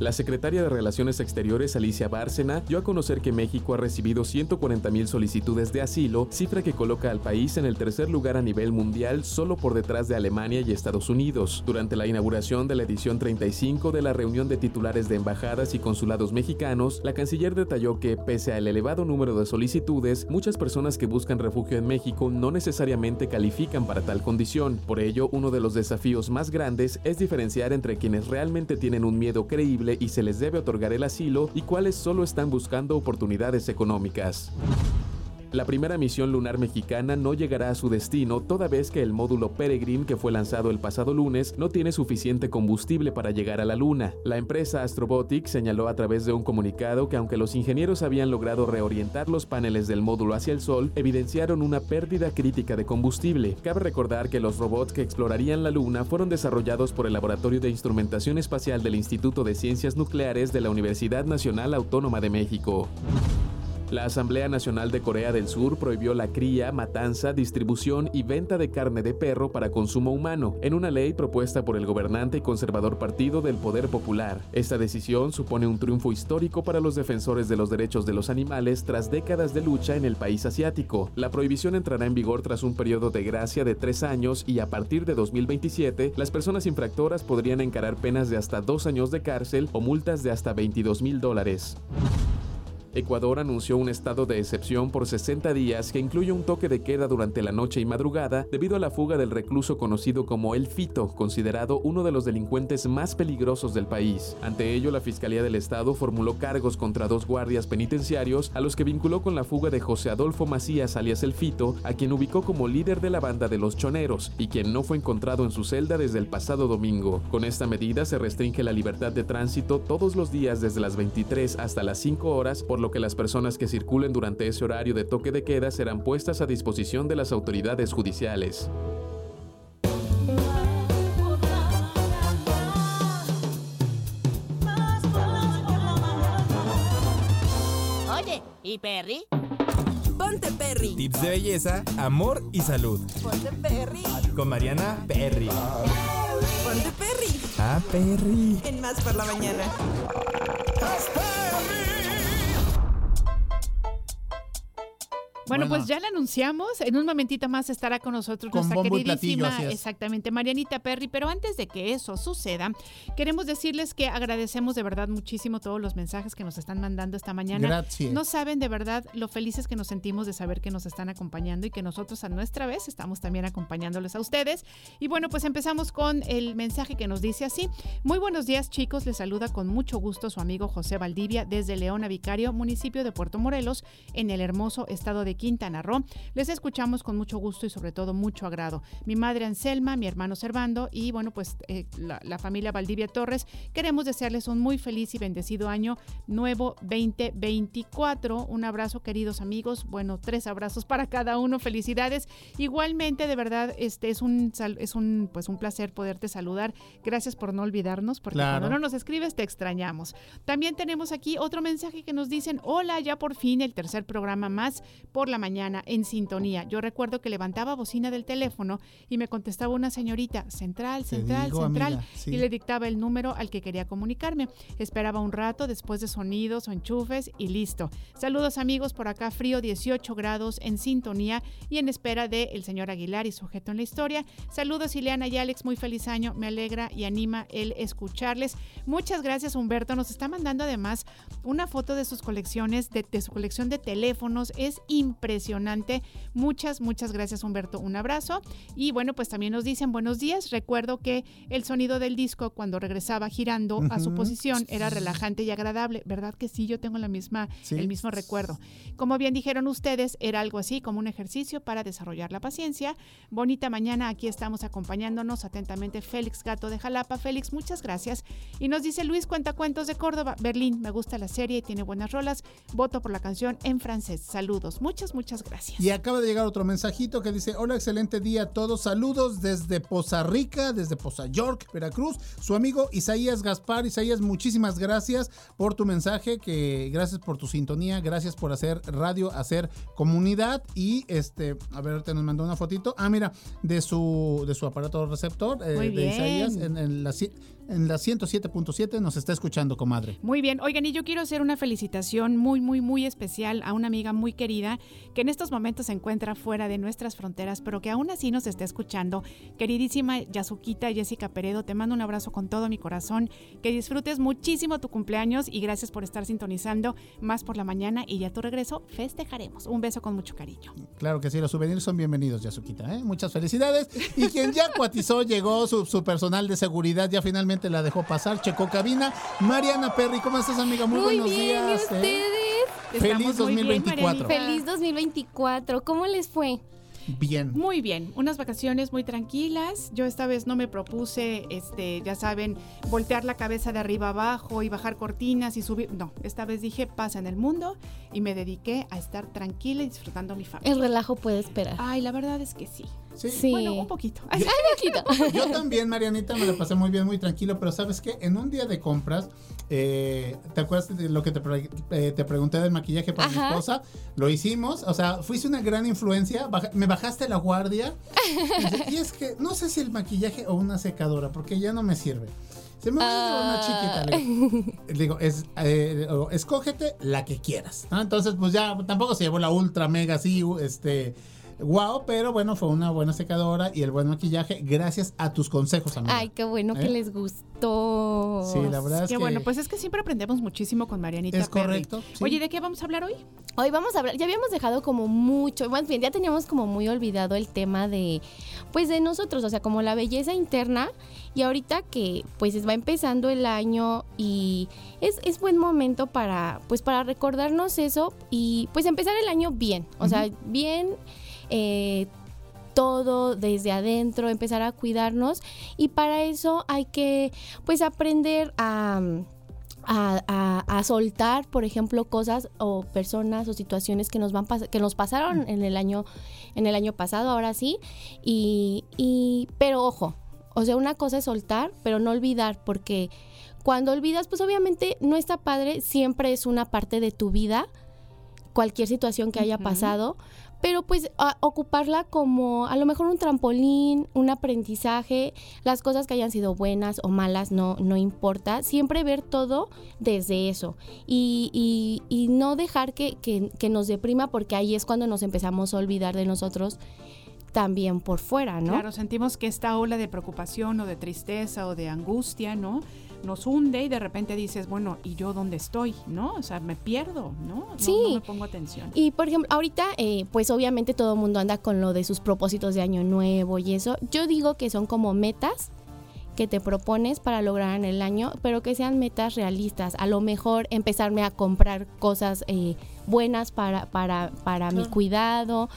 La secretaria de Relaciones Exteriores, Alicia Bárcena, dio a conocer que México ha recibido 140.000 solicitudes de asilo, cifra que coloca al país en el tercer lugar a nivel mundial, solo por detrás de Alemania y Estados Unidos. Durante la inauguración de la edición 35 de la reunión de titulares de embajadas y consulados mexicanos, la canciller detalló que, pese al elevado número de solicitudes, muchas personas que buscan refugio en México no necesariamente califican para tal condición. Por ello, uno de los desafíos más grandes es diferenciar entre quienes realmente tienen un miedo creíble y se les debe otorgar el asilo y cuáles solo están buscando oportunidades económicas. La primera misión lunar mexicana no llegará a su destino toda vez que el módulo Peregrine que fue lanzado el pasado lunes no tiene suficiente combustible para llegar a la Luna. La empresa Astrobotic señaló a través de un comunicado que aunque los ingenieros habían logrado reorientar los paneles del módulo hacia el Sol, evidenciaron una pérdida crítica de combustible. Cabe recordar que los robots que explorarían la Luna fueron desarrollados por el Laboratorio de Instrumentación Espacial del Instituto de Ciencias Nucleares de la Universidad Nacional Autónoma de México. La Asamblea Nacional de Corea del Sur prohibió la cría, matanza, distribución y venta de carne de perro para consumo humano, en una ley propuesta por el gobernante y conservador Partido del Poder Popular. Esta decisión supone un triunfo histórico para los defensores de los derechos de los animales tras décadas de lucha en el país asiático. La prohibición entrará en vigor tras un periodo de gracia de tres años y a partir de 2027, las personas infractoras podrían encarar penas de hasta dos años de cárcel o multas de hasta 22 mil dólares. Ecuador anunció un estado de excepción por 60 días que incluye un toque de queda durante la noche y madrugada debido a la fuga del recluso conocido como El Fito, considerado uno de los delincuentes más peligrosos del país. Ante ello, la Fiscalía del Estado formuló cargos contra dos guardias penitenciarios a los que vinculó con la fuga de José Adolfo Macías alias El Fito, a quien ubicó como líder de la banda de los choneros y quien no fue encontrado en su celda desde el pasado domingo. Con esta medida se restringe la libertad de tránsito todos los días desde las 23 hasta las 5 horas, por lo que las personas que circulen durante ese horario de toque de queda serán puestas a disposición de las autoridades judiciales. Oye, ¿y Perry? Ponte Perry. Tips de belleza, amor y salud. Ponte Perry. Con Mariana Perry. Ponte Perry. Ah, Perry. En Más por la mañana. Bueno, Bueno. pues ya la anunciamos. En un momentito más estará con nosotros Con nuestra platillo, queridísima, es. exactamente, Marianita Perry. Pero antes de que eso suceda, queremos decirles que agradecemos de verdad muchísimo todos los mensajes que nos están mandando esta mañana. Gracias. No saben de verdad lo felices que nos sentimos de saber que nos están acompañando y que nosotros a nuestra vez estamos también acompañándoles a ustedes. Y bueno, pues empezamos con el mensaje que nos dice así. Muy buenos días chicos, les saluda con mucho gusto su amigo José Valdivia desde León a Vicario, municipio de Puerto Morelos, en el hermoso estado de Quintana Roo. Les escuchamos con mucho gusto y sobre todo mucho agrado. Mi madre Anselma, mi hermano Servando y bueno, pues eh, la, la familia Valdivia Torres, queremos desearles un muy feliz y bendecido año nuevo 2024. Un abrazo queridos amigos, bueno, tres abrazos para cada uno, felicidades. Igualmente, de verdad, este es un es un pues un placer poderte saludar. Gracias por no olvidarnos, porque Claro. cuando no nos escribes te extrañamos. También tenemos aquí otro mensaje que nos dicen, hola, ya por fin el tercer programa más por la mañana en sintonía. Yo recuerdo que levantaba bocina del teléfono y me contestaba una señorita, central, central, digo, central, amiga, sí. y le dictaba el número al que quería comunicarme. Esperaba un rato después de sonidos o enchufes y listo. Saludos amigos, por acá frío 18 grados en sintonía y en espera de el señor Aguilar y sujeto en la historia. Saludos Ileana y Alex, muy feliz año, me alegra y anima el escucharles. Muchas gracias Humberto, nos está mandando además una foto de sus colecciones, de, de su colección de teléfonos, es impresionante. Muchas, muchas gracias Humberto, un abrazo. Y bueno, pues también nos dicen buenos días, recuerdo que el sonido del disco cuando regresaba girando a su posición era relajante y agradable, ¿verdad que sí? Yo tengo la misma, Sí. el mismo recuerdo. Como bien dijeron ustedes, era algo así como un ejercicio para desarrollar la paciencia. Bonita mañana, aquí estamos acompañándonos atentamente Félix Gato de Jalapa. Félix, muchas gracias. Y nos dice Luis Cuentacuentos de Córdoba, Berlín, me gusta la serie y tiene buenas rolas. Voto por la canción en francés. Saludos, muchas, muchas gracias. Y acaba de llegar otro mensajito que dice, hola, excelente día a todos, saludos desde Poza Rica, desde Poza York, Veracruz, su amigo Isaías Gaspar. Isaías, muchísimas gracias por tu mensaje, que gracias por tu sintonía, gracias por hacer radio, hacer comunidad y este, a ver, te nos mandó una fotito, ah, mira, de su, de su aparato receptor, eh, de bien. Isaías, en, en la, en la 107.7 nos está escuchando, comadre. Muy bien, oigan, y yo quiero hacer una felicitación muy, muy, muy especial a una amiga muy querida que en estos momentos se encuentra fuera de nuestras fronteras, pero que aún así nos está escuchando. Queridísima Yasuquita Jessica Peredo, te mando un abrazo con todo mi corazón, que disfrutes muchísimo tu cumpleaños y gracias por estar sintonizando más por la mañana y ya a tu regreso festejaremos. Un beso con mucho cariño. Claro que sí, los souvenirs son bienvenidos, Yasuquita. ¿eh? Muchas felicidades. Y quien ya cuatizó, llegó su, su personal de seguridad, ya finalmente la dejó pasar, checó cabina. Mariana Perry, ¿cómo estás, amiga? Muy, Muy buenos bien, días. ¿y ¿eh? ustedes? Feliz Estamos muy bien, 2024. Marianita. Feliz 2024. ¿Cómo les fue? Bien. Muy bien, unas vacaciones muy tranquilas. Yo esta vez no me propuse, este, ya saben, voltear la cabeza de arriba abajo y bajar cortinas y subir. No, esta vez dije pasa en el mundo y me dediqué a estar tranquila y disfrutando mi familia. El relajo puede esperar. Ay, la verdad es que sí. Sí. Sí. Bueno, un poquito. Ay, Ay, poquito. Yo también, Marianita, me la pasé muy bien, muy tranquilo, pero ¿sabes qué? En un día de compras, eh, ¿te acuerdas de lo que te, pre- eh, te pregunté del maquillaje para mi esposa? Lo hicimos, o sea, fuiste una gran influencia, me bajaste la guardia. y es que no sé si el maquillaje o una secadora, porque ya no me sirve. Se me olvidó una chiquita. Le digo, es, eh, escógete la que quieras. ¿no? Entonces, pues ya tampoco se llevó la ultra mega así, este. Wow, pero bueno, fue una buena secadora y el buen maquillaje gracias a tus consejos, amiga. Ay, qué bueno ¿Eh? que les gustó. Sí, la verdad es Qué que bueno, pues es que siempre aprendemos muchísimo con Marianita. es Perry. correcto. sí. Oye, ¿de qué vamos a hablar hoy? Hoy vamos a hablar, ya habíamos dejado como mucho, más bien ya teníamos como muy olvidado el tema de, pues de nosotros, o sea, como la belleza interna y ahorita que pues va empezando el año y es, es buen momento para, pues para recordarnos eso y pues empezar el año bien, o sea, bien, eh, todo desde adentro, empezar a cuidarnos. Y para eso hay que pues aprender a a, a- a soltar, por ejemplo, cosas o personas o situaciones que nos van que nos pasaron en el año en el año pasado, ahora sí, y, y pero ojo, o sea, una cosa es soltar, pero no olvidar, porque cuando olvidas, pues obviamente no está padre, siempre es una parte de tu vida, cualquier situación que haya pasado, pero pues ocuparla como a lo mejor un trampolín, un aprendizaje, las cosas que hayan sido buenas o malas no, no importa, siempre ver todo desde eso y, y- y no dejar que, que- que nos deprima porque ahí es cuando nos empezamos a olvidar de nosotros también por fuera, ¿no? Claro, sentimos que esta ola de preocupación o de tristeza o de angustia, ¿no? Nos hunde y de repente dices, bueno, ¿y yo dónde estoy? ¿No? O sea, me pierdo, ¿no? No- Sí. No, me pongo atención. Y por ejemplo, ahorita, eh, pues obviamente todo el mundo anda con lo de sus propósitos de año nuevo y eso. Yo digo que son como metas que te propones para lograr en el año, pero que sean metas realistas. A lo mejor empezarme a comprar cosas eh, buenas para, para, para mi cuidado,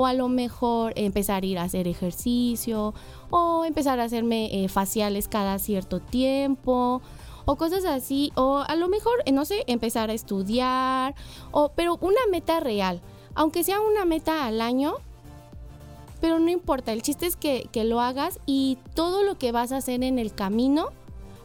o a lo mejor empezar a ir a hacer ejercicio, o empezar a hacerme eh, faciales cada cierto tiempo, o cosas así, o a lo mejor, eh, no sé, empezar a estudiar, o, pero una meta real, aunque sea una meta al año, pero no importa, el chiste es que, que lo hagas y todo lo que vas a hacer en el camino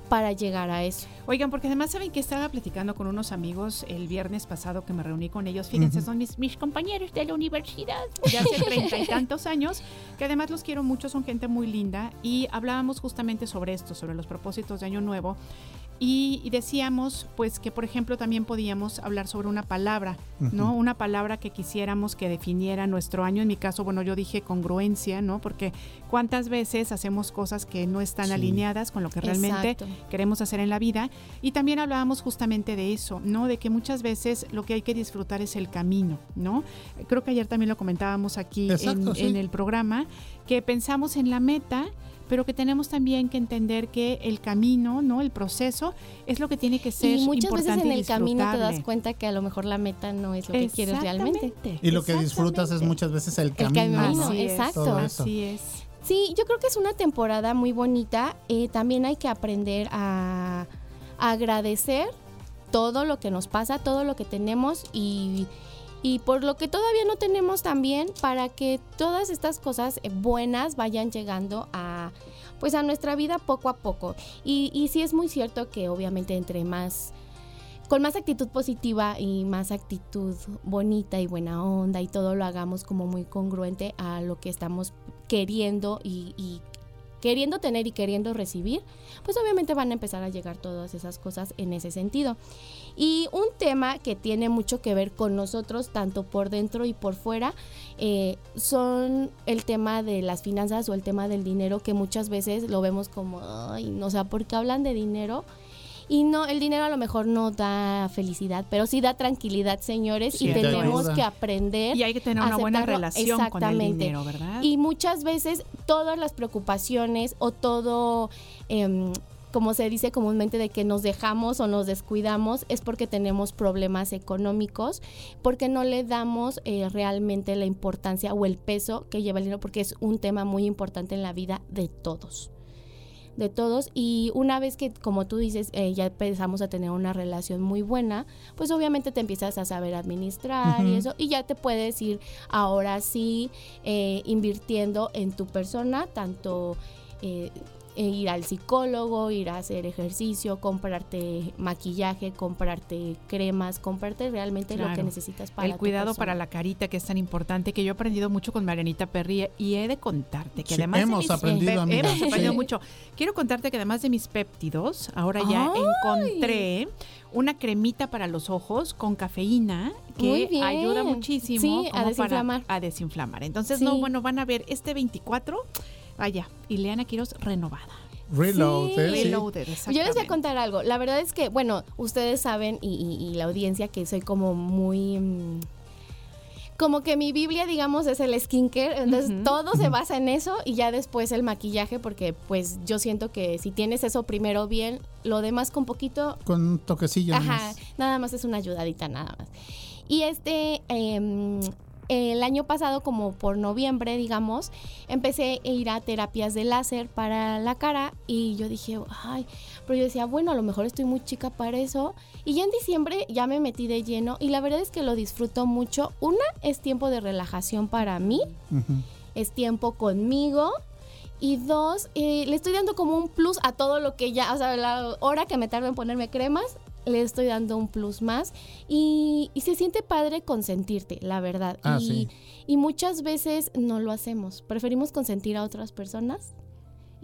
para llegar a eso. Oigan, porque además saben que estaba platicando con unos amigos el viernes pasado que me reuní con ellos. Fíjense, son mis, mis compañeros de la universidad de hace treinta y tantos años, que además los quiero mucho, son gente muy linda. Y hablábamos justamente sobre esto, sobre los propósitos de Año Nuevo. Y, y decíamos, pues, que por ejemplo también podíamos hablar sobre una palabra, ¿no? Una palabra que quisiéramos que definiera nuestro año. En mi caso, bueno, yo dije congruencia, ¿no? Porque cuántas veces hacemos cosas que no están Sí. alineadas con lo que realmente Exacto. queremos hacer en la vida. Y también hablábamos justamente de eso, ¿no? De que muchas veces lo que hay que disfrutar es el camino, ¿no? Creo que ayer también lo comentábamos aquí Exacto, en, sí. en el programa, que pensamos en la meta, pero que tenemos también que entender que el camino, ¿no? El proceso es lo que tiene que ser Y muchas veces en el camino te das cuenta que a lo mejor la meta no es lo que quieres realmente. Y lo que disfrutas es muchas veces el El camino. camino, ¿no? exacto. Eso. es. Sí, yo creo que es una temporada muy bonita. Eh, también hay que aprender a, a agradecer todo lo que nos pasa, todo lo que tenemos y, y por lo que todavía no tenemos también para que todas estas cosas eh, buenas vayan llegando a pues a nuestra vida poco a poco. Y, y sí es muy cierto que obviamente entre más con más actitud positiva y más actitud bonita y buena onda y todo lo hagamos como muy congruente a lo que estamos queriendo y, y queriendo tener y queriendo recibir, pues obviamente van a empezar a llegar todas esas cosas en ese sentido. Y un tema que tiene mucho que ver con nosotros, tanto por dentro y por fuera, eh, son el tema de las finanzas o el tema del dinero, que muchas veces lo vemos como, ay, no, o sea, porque hablan de dinero. Y no, el dinero a lo mejor no da felicidad, pero sí da tranquilidad, señores, Sí, y te tenemos que aprender Y hay que tener a una buena relación con el Exactamente. dinero, ¿verdad? Y muchas veces todas las preocupaciones o todo, em, como se dice comúnmente, de que nos dejamos o nos descuidamos, es porque tenemos problemas económicos, porque no le damos eh, realmente la importancia o el peso que lleva el dinero, porque es un tema muy importante en la vida de todos de todos. Y una vez que como tú dices eh, ya empezamos a tener una relación muy buena pues obviamente te empiezas a saber administrar y eso y ya te puedes ir ahora sí eh, invirtiendo en tu persona tanto eh, ir al psicólogo, ir a hacer ejercicio, comprarte maquillaje, comprarte cremas, comprarte realmente lo que necesitas para el cuidado para la carita que es tan importante que yo he aprendido mucho con Marianita Perry y he de contarte que Sí, además de hemos mis aprendido, amiga. hemos aprendido Sí. mucho quiero contarte que además de mis péptidos ahora ya ¡Ay! encontré una cremita para los ojos con cafeína que ayuda muchísimo Sí, a como para- desinflamar. a desinflamar entonces Sí. no bueno van a ver este 24 vaya Ileana Quiroz renovada Reload, Sí. ¿eh? Reloaded, Yo les voy a contar algo. La verdad es que, bueno, ustedes saben y, y- y la audiencia que soy como muy... mm, como que mi Biblia, digamos, es el skincare, entonces todo se basa en eso y ya después el maquillaje, porque pues yo siento que si tienes eso primero bien, lo demás con poquito Con un toquecillo. Ajá, nada más es una ayudadita, nada más. Y este, em, el año pasado, como por noviembre, digamos, empecé a ir a terapias de láser para la cara y yo dije, ay, pero yo decía, bueno, a lo mejor estoy muy chica para eso. Y ya en diciembre ya me metí de lleno y la verdad es que lo disfruto mucho. Una, es tiempo de relajación para mí, es tiempo conmigo. Y dos, eh, le estoy dando como un plus a todo lo que ya, o sea, la hora que me tardo en ponerme cremas, le estoy dando un plus más y, y se siente padre consentirte, la verdad. Ah, y, sí. y muchas veces no lo hacemos. Preferimos consentir a otras personas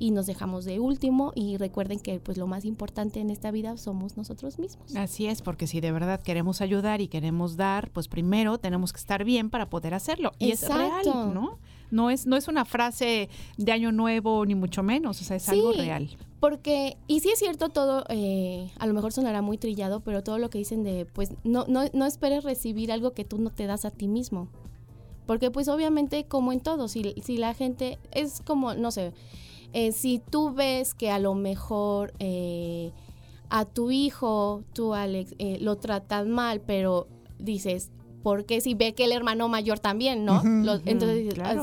y nos dejamos de último y recuerden que pues lo más importante en esta vida somos nosotros mismos. Así es, porque si de verdad queremos ayudar y queremos dar, pues primero tenemos que estar bien para poder hacerlo. Y es real, ¿no? No es, no es una frase de año nuevo, ni mucho menos, o sea, es algo real. Porque, y sí es cierto todo, eh, a lo mejor sonará muy trillado, pero todo lo que dicen de, pues, no, no, no esperes recibir algo que tú no te das a ti mismo. Porque, pues, obviamente, como en todo, si, si la gente, es como, no sé, eh, si tú ves que a lo mejor eh, a tu hijo, tú, Alex, eh, lo tratan mal, pero dices, porque si ve que el hermano mayor también, ¿no? Lo- entonces dices, claro.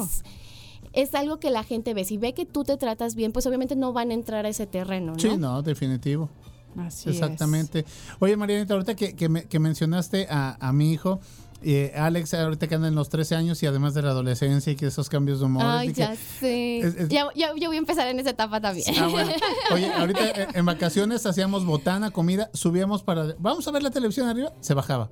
"Ah, es algo que la gente ve. Si ve que tú te tratas bien, pues obviamente no van a entrar a ese terreno, ¿no? Sí, no, definitivo. Así Exactamente. Oye, Marianita, ahorita que, que me- que mencionaste a, a mi hijo, eh, Alex, ahorita que anda en los 13 años y además de la adolescencia y que esos cambios de humor. Ay, y que- ya sé. es- es- Ya, ya- yo voy a empezar en esa etapa también. Ah, bueno. Oye, ahorita eh, en vacaciones hacíamos botana, comida, subíamos para... Vamos a ver la televisión arriba, se bajaba.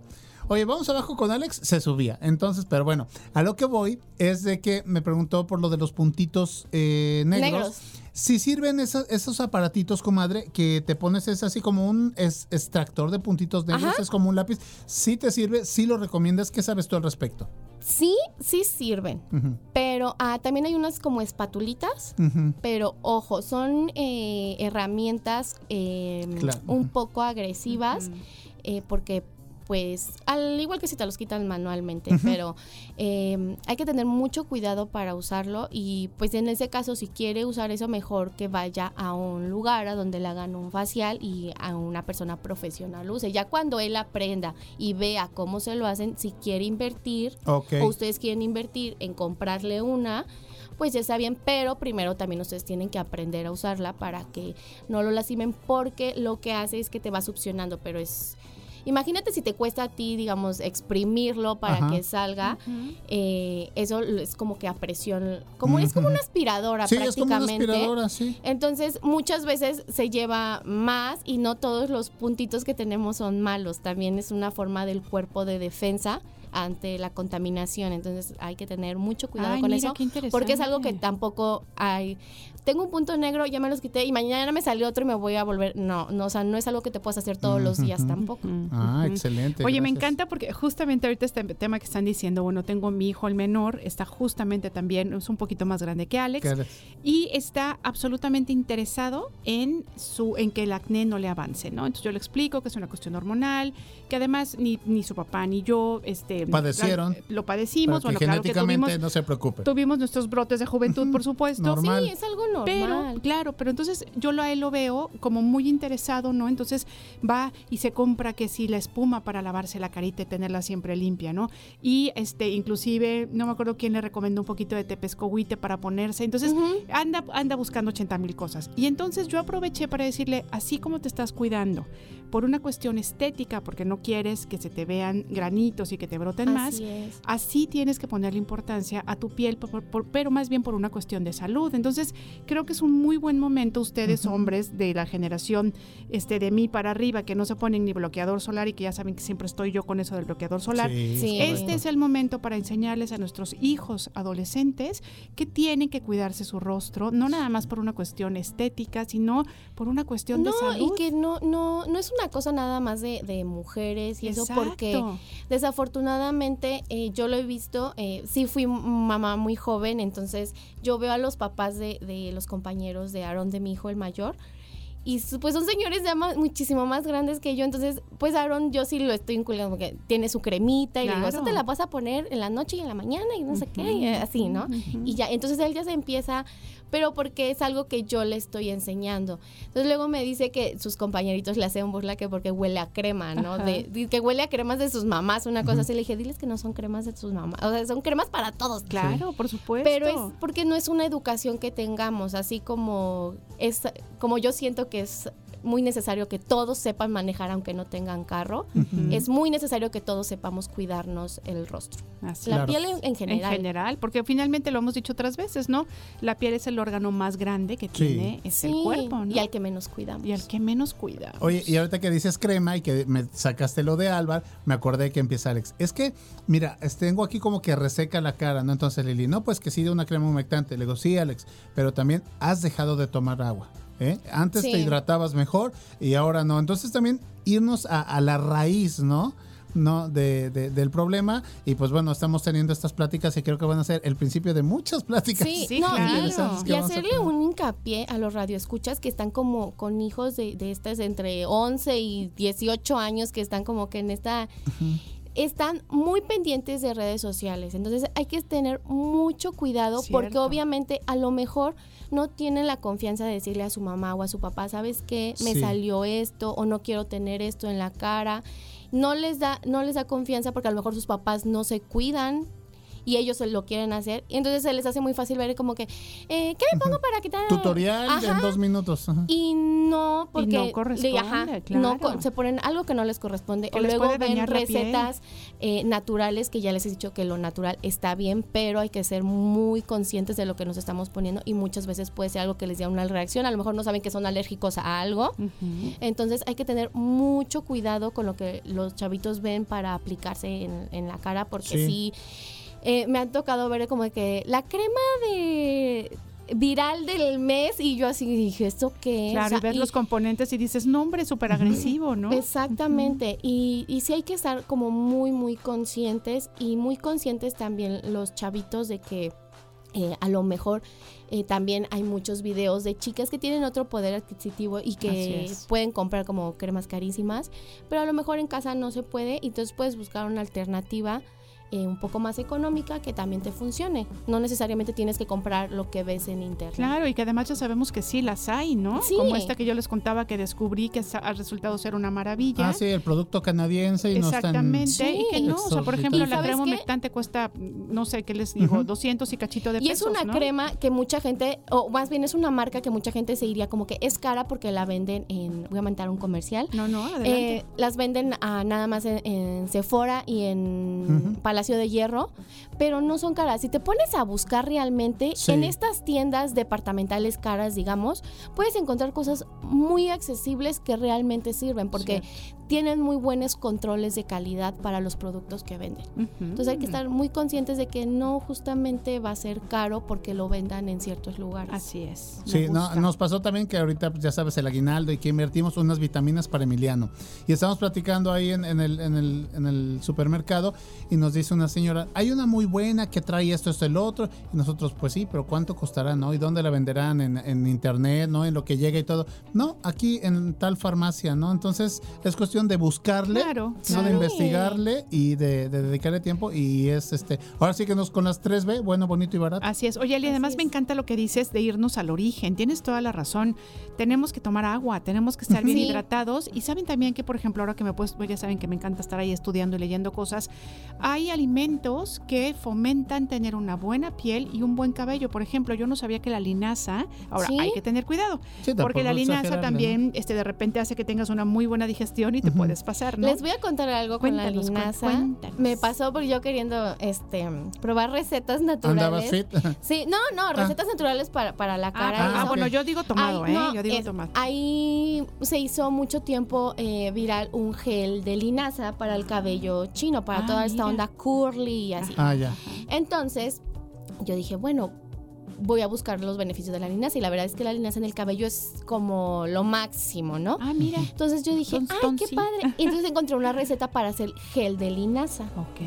Oye, vamos abajo con Alex, se subía. Entonces, pero bueno, a lo que voy es de que me preguntó por lo de los puntitos eh, negros. Negros. Si sirven esos, esos aparatitos, comadre, que te pones es así como un es- extractor de puntitos negros, Ajá. es como un lápiz. Si te sirve, si lo recomiendas, ¿qué sabes tú al respecto? Sí, sí sirven. Pero ah, también hay unas como espatulitas. Pero ojo, son eh, herramientas eh, Claro. un poco agresivas eh, porque pues al igual que si te los quitan manualmente, pero eh, hay que tener mucho cuidado para usarlo y pues en ese caso si quiere usar eso mejor que vaya a un lugar a donde le hagan un facial y a una persona profesional use. Ya cuando él aprenda y vea cómo se lo hacen, si quiere invertir o ustedes quieren invertir en comprarle una, pues ya está bien, pero primero también ustedes tienen que aprender a usarla para que no lo lastimen porque lo que hace es que te va succionando, pero es... Imagínate si te cuesta a ti, digamos, exprimirlo para Ajá. que salga, eh, eso es como que a presión, como es como una aspiradora Sí, es como una prácticamente. aspiradora, sí. Entonces, muchas veces se lleva más y no todos los puntitos que tenemos son malos. También es una forma del cuerpo de defensa ante la contaminación. Entonces, hay que tener mucho cuidado Ay, con mira, eso. qué Porque es algo que tampoco hay. Tengo un punto negro, ya me los quité y mañana me salió otro y me voy a volver. No, no, o sea, no es algo que te puedas hacer todos los días tampoco. Ah, excelente. Oye, me encanta porque justamente ahorita este tema que están diciendo, bueno, tengo mi hijo el menor, está justamente también, es un poquito más grande que Alex, Que Alex. y está absolutamente interesado en su en que el acné no le avance, ¿no? Entonces yo le explico que es una cuestión hormonal, que además ni, ni su papá ni yo este Padecieron. lo padecimos, bueno, que claro que genéticamente tuvimos no se preocupe. Tuvimos nuestros brotes de juventud, por supuesto. Normal. Sí, es algo normal. Pero, claro, pero entonces yo lo, a él lo veo como muy interesado, ¿no? Entonces va y se compra que si la espuma para lavarse la carita y tenerla siempre limpia, ¿no? Y este, inclusive, no me acuerdo quién le recomendó un poquito de tepescohuite para ponerse. Entonces anda, anda buscando 80 mil cosas. Y entonces yo aproveché para decirle, así como te estás cuidando, por una cuestión estética, porque no quieres que se te vean granitos y que te broten más, Así es. así tienes que ponerle importancia a tu piel, por- por- pero más bien por una cuestión de salud. Entonces, creo que es un muy buen momento ustedes, hombres de la generación este, de mí para arriba, que no se ponen ni bloqueador solar y que ya saben que siempre estoy yo con eso del bloqueador solar. Sí, Sí. Este es el momento para enseñarles a nuestros hijos adolescentes que tienen que cuidarse su rostro, no nada más por una cuestión estética, sino por una cuestión No, de salud. y que no, no, no es una cosa nada más de, de mujeres y eso porque Exacto. Desafortunadamente eh, yo lo he visto, eh, sí fui mamá muy joven, entonces yo veo a los papás de, de los compañeros de Aaron, de mi hijo el mayor, y pues son señores ya muchísimo más grandes que yo, entonces pues Aaron yo sí lo estoy inculcando porque tiene su cremita y le digo, eso te la vas a poner en la noche y en la mañana y no sé qué, y así, ¿no? Y ya, entonces él ya se empieza, pero porque es algo que yo le estoy enseñando. Entonces luego me dice que sus compañeritos le hacen burla que porque huele a crema, ¿no? De, de que huele a cremas de sus mamás, una cosa así. Le dije, diles que no son cremas de sus mamás. O sea, son cremas para todos. Claro, por supuesto. Pero es porque no es una educación que tengamos, así como es, como yo siento que es muy necesario que todos sepan manejar aunque no tengan carro. Es muy necesario que todos sepamos cuidarnos el rostro. Así la piel en, en general. En general, porque finalmente lo hemos dicho otras veces, ¿no? La piel es el órgano más grande que tiene es el cuerpo, ¿no? Y al que menos cuidamos. Y al que menos cuida. Oye, y ahorita que dices crema y que me sacaste lo de Álvaro, me acordé que empieza Alex. Es que, mira, tengo aquí como que reseca la cara, ¿no? Entonces Lili, no, pues que sí de una crema humectante. Le digo, sí, Alex, pero también has dejado de tomar agua. ¿Eh? Antes Sí. te hidratabas mejor y ahora no. Entonces también irnos a, a la raíz, ¿no? ¿no? De, de- del problema. Y pues bueno, estamos teniendo estas pláticas y creo que van a ser el principio de muchas pláticas. Sí, Sí, no, que y, hacerle un hincapié a los radioescuchas que están como con hijos de, de estas entre 11 y 18 años que están como que en esta... Están muy pendientes de redes sociales, entonces hay que tener mucho cuidado porque obviamente a lo mejor no tienen la confianza de decirle a su mamá o a su papá, ¿sabes qué? Me Sí. salió esto o no quiero tener esto en la cara. No les da no les da confianza porque a lo mejor sus papás no se cuidan y ellos lo quieren hacer. Y entonces se les hace muy fácil ver como que, eh, ¿qué me pongo para quitar? Tutorial Ajá. en dos minutos. ajá. Y no, porque no corresponde, ajá, claro. no se ponen algo que no les corresponde. Que o les luego puede ven recetas eh, naturales, que ya les he dicho que lo natural está bien, pero hay que ser muy conscientes de lo que nos estamos poniendo y muchas veces puede ser algo que les dé una reacción. A lo mejor no saben que son alérgicos a algo. Entonces hay que tener mucho cuidado con lo que los chavitos ven para aplicarse en, en la cara, porque Sí. sí, eh, me han tocado ver como que la crema de viral del mes y yo así dije, ¿esto qué? Claro, O sea, y ves y- los componentes y dices, no, hombre, súper agresivo, ¿no? Exactamente, y, y sí hay que estar como muy, muy conscientes y muy conscientes también los chavitos de que eh, a lo mejor eh, también hay muchos videos de chicas que tienen otro poder adquisitivo y que pueden comprar como cremas carísimas, pero a lo mejor en casa no se puede, y entonces puedes buscar una alternativa eh, un poco más económica que también te funcione. No necesariamente tienes que comprar lo que ves en internet. Claro, y que además ya sabemos que sí las hay, ¿no? Sí. Como esta que yo les contaba que descubrí que ha resultado ser una maravilla. Ah, sí, el producto canadiense y no Exactamente, y que no, o sea, por ejemplo, ¿Y la crema humectante cuesta, no sé, ¿qué les digo? Ujú. 200 y cachito de Y pesos, es una ¿no? crema que mucha gente, o más bien es una marca que mucha gente se iría como que es cara porque la venden en, voy a montar un comercial. No, no, adelante. Eh, las venden a, nada más en, en Sephora y en Ujú. Palacio de Hierro, pero no son caras. Si te pones a buscar realmente Sí. en estas tiendas departamentales caras, digamos, puedes encontrar cosas muy accesibles que realmente sirven porque tienen muy buenos controles de calidad para los productos que venden. Entonces hay que estar muy conscientes de que no justamente va a ser caro porque lo vendan en ciertos lugares. Así es. me Sí, no, nos pasó también que ahorita, pues, ya sabes, el aguinaldo y que invertimos unas vitaminas para Emiliano. Y estamos platicando ahí en, en el, en, el, en el supermercado y nos dice una señora, hay una muy buena que trae esto, esto, el otro. Y nosotros, pues sí, pero ¿cuánto costará, no? ¿Y dónde la venderán? En, en internet, ¿no? En lo que llega y todo. No, aquí en tal farmacia, ¿no? Entonces es cuestión de buscarle, Claro, ¿no? claro. De investigarle y de, de dedicarle tiempo. Y es este, ahora sí que nos con las 3B, bueno, bonito y barato. Así es. Oye, Ali, además Así me es. encanta lo que dices de irnos al origen. Tienes toda la razón. Tenemos que tomar agua, tenemos que estar bien Sí. hidratados. Y saben también que, por ejemplo, ahora que me pues ya saben que me encanta estar ahí estudiando y leyendo cosas, hay alimentos que fomentan tener una buena piel y un buen cabello. Por ejemplo, yo no sabía que la linaza, ahora Sí. hay que tener cuidado, Sí, porque la linaza también este, de repente hace que tengas una muy buena digestión y te puedes pasar, ¿no? Les voy a contar algo con la linaza. cuéntanos. Me pasó porque yo queriendo este probar recetas naturales. Andabas fit. Sí, no, no, recetas naturales para, para la Ah, cara. ah, bueno, yo digo tomado, Ay, ¿eh? no, yo digo es- tomado. Ahí se hizo mucho tiempo eh, viral un gel de linaza para el cabello chino, para Ah, toda esta onda curly y así. Ah, ya. Entonces, yo dije, bueno, voy a buscar los beneficios de la linaza y la verdad es que la linaza en el cabello es como lo máximo, ¿no? Ah, mira. Entonces yo dije, ay, qué padre. Y entonces encontré una receta para hacer gel de linaza. Ok.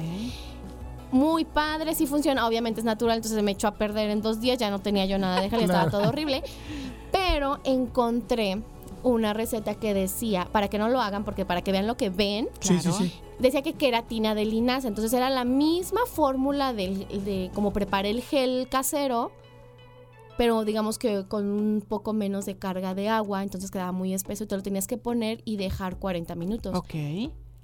Muy padre, sí funciona. Obviamente es natural, entonces me echó a perder en dos días. Ya no tenía yo nada de gel, Claro. estaba todo horrible. Pero encontré una receta que decía, para que no lo hagan, porque para que vean lo que ven, Sí, Claro. sí. decía que queratina de linaza. Entonces era la misma fórmula del- de cómo preparé el gel casero, pero digamos que con un poco menos de carga de agua. Entonces quedaba muy espeso y te lo tenías que poner y dejar 40 minutos. Ok.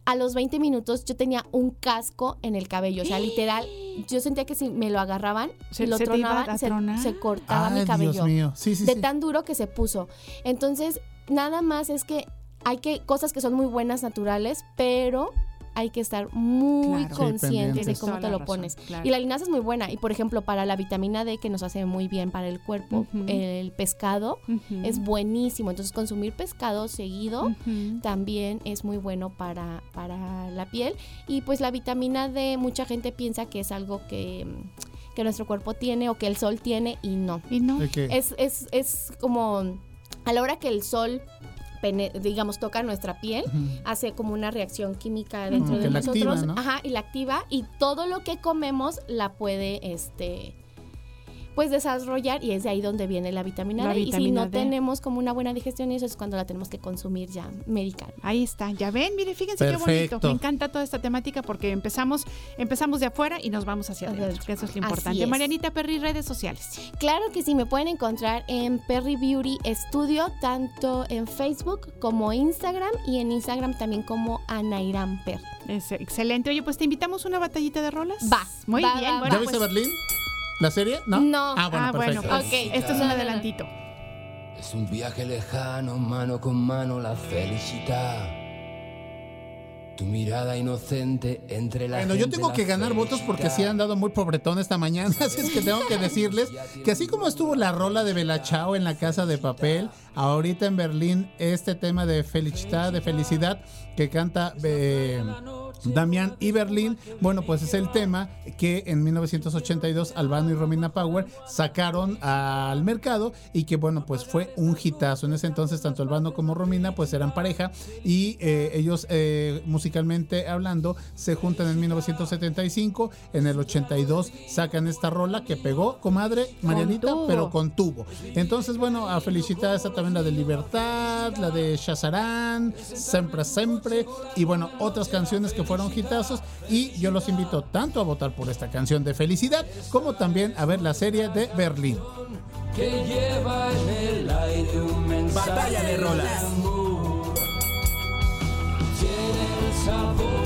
A los 20 minutos yo tenía un casco en el cabello. O sea, literal, yo sentía que si me lo agarraban Se- lo se tronaban, se, se cortaba Ay, mi cabello. Dios mío. Sí, sí, de sí. tan duro que se puso. Entonces, nada más es que hay que cosas que son muy buenas naturales, pero hay que estar muy Claro. Sí, conscientes de cómo te lo razón, pones. claro. Y la linaza es muy buena. Y por ejemplo, para la vitamina D, que nos hace muy bien para el cuerpo, el pescado es buenísimo. Entonces, consumir pescado seguido también es muy bueno para, para la piel. Y pues la vitamina D, mucha gente piensa que es algo que, que nuestro cuerpo tiene o que el sol tiene y no. Y no. Es, es, es como a la hora que el sol, digamos, toca nuestra piel, hace como una reacción química dentro de nosotros. activa, ¿no? Ajá, y la activa y todo lo que comemos la puede, este pues desarrollar y es de ahí donde viene la vitamina La D. y si no D. tenemos como una buena digestión, eso es cuando la tenemos que consumir ya medical. Ahí está, ya ven, mire, fíjense qué bonito. Me encanta toda esta temática porque empezamos, empezamos de afuera y nos vamos hacia adentro, que eso es lo importante. es. Marianita Perry, redes sociales. Claro que sí, me pueden encontrar en Perry Beauty Studio, tanto en Facebook como Instagram y en Instagram también como Anairam Perry. Es excelente. Oye, pues te invitamos a una batallita de rolas. Va, Muy va, bien. va, bueno, ¿Ya pues- viste Berlín? ¿La serie? ¿No? No. Ah, bueno, ah, bueno, pues, esto es un adelantito. Es un viaje lejano, mano con mano, la felicidad. Tu mirada inocente entre la Bueno, yo tengo que ganar votos porque sí han dado muy pobretón esta mañana, así es que tengo que decirles que así como estuvo la rola de Bella Ciao en la casa de papel, ahorita en Berlín este tema de felicidad, de felicidad que canta eh, Damián y Berlín, bueno, pues es el tema que en 1982 Albano y Romina Power sacaron al mercado y que bueno, pues fue un hitazo. En ese entonces tanto Albano como Romina pues eran pareja y eh, ellos eh, musicalmente hablando se juntan en 1975, en el 82 sacan esta rola que pegó, comadre Marianita, pero con tubo. Entonces, bueno, a felicitar está también la de Libertad, la de Shazarán, Siempre Siempre y bueno, otras canciones que fueron hitazos y yo los invito tanto a votar por esta canción de felicidad como también a ver la serie de Berlín. Que lleva en el aire un mensaje Batalla de rolas. amor. Tiene el sabor